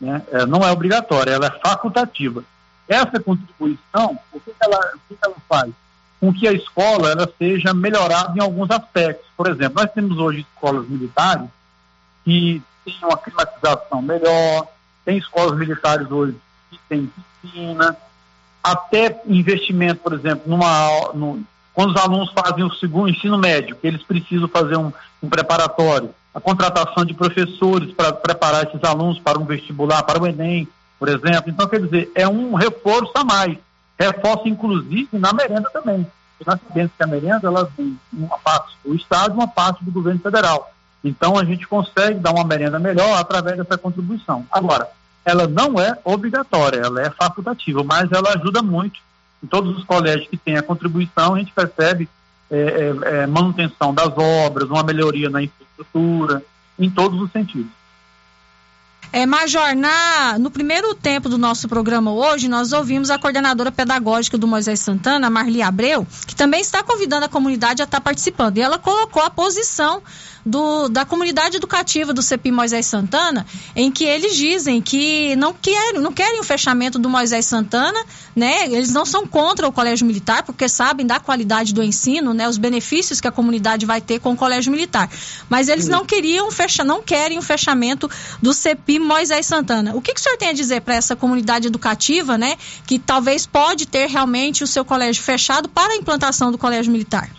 Speaker 40: Né? É, não é obrigatória, ela é facultativa. Essa contribuição, o que, ela, o que, ela faz? Com que a escola ela seja melhorada em alguns aspectos. Por exemplo, nós temos hoje escolas militares que têm uma climatização melhor, tem escolas militares hoje que têm piscina, até investimento, por exemplo, numa, no, quando os alunos fazem o segundo ensino médio, eles precisam fazer um, um preparatório, a contratação de professores para preparar esses alunos para um vestibular, para o Enem, por exemplo. Então, quer dizer, é um reforço a mais. Reforça, inclusive, na merenda também. Porque nós sabemos que a merenda ela vem uma parte do Estado e uma parte do governo federal. Então, a gente consegue dar uma merenda melhor através dessa contribuição. Agora, ela não é obrigatória, ela é facultativa, mas ela ajuda muito. Em todos os colégios que têm a contribuição, a gente percebe é, é, é, manutenção das obras, uma melhoria na infraestrutura, em todos os sentidos.
Speaker 4: É, Major, na, no primeiro tempo do nosso programa hoje, nós ouvimos a coordenadora pedagógica do Moisés Santana, Marli Abreu, que também está convidando a comunidade a estar participando. E ela colocou a posição do, da comunidade educativa do CEPI Moisés Santana, em que eles dizem que não querem, não querem o fechamento do Moisés Santana, né? Eles não são contra o colégio militar, porque sabem da qualidade do ensino, né? Os benefícios que a comunidade vai ter com o colégio militar. Mas eles não queriam fecha, não querem o fechamento do CEPI Moisés Santana. O que, que o senhor tem a dizer para essa comunidade educativa, né? Que talvez pode ter realmente o seu colégio fechado para a implantação do colégio militar?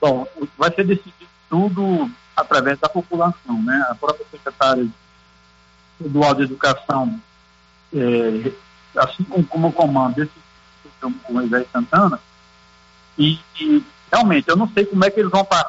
Speaker 40: Bom, vai ser decidido tudo através da população, né? A própria secretária estadual de educação, eh, assim como, como o comando desse o Moisés Santana, e, e realmente eu não sei como é que eles vão passar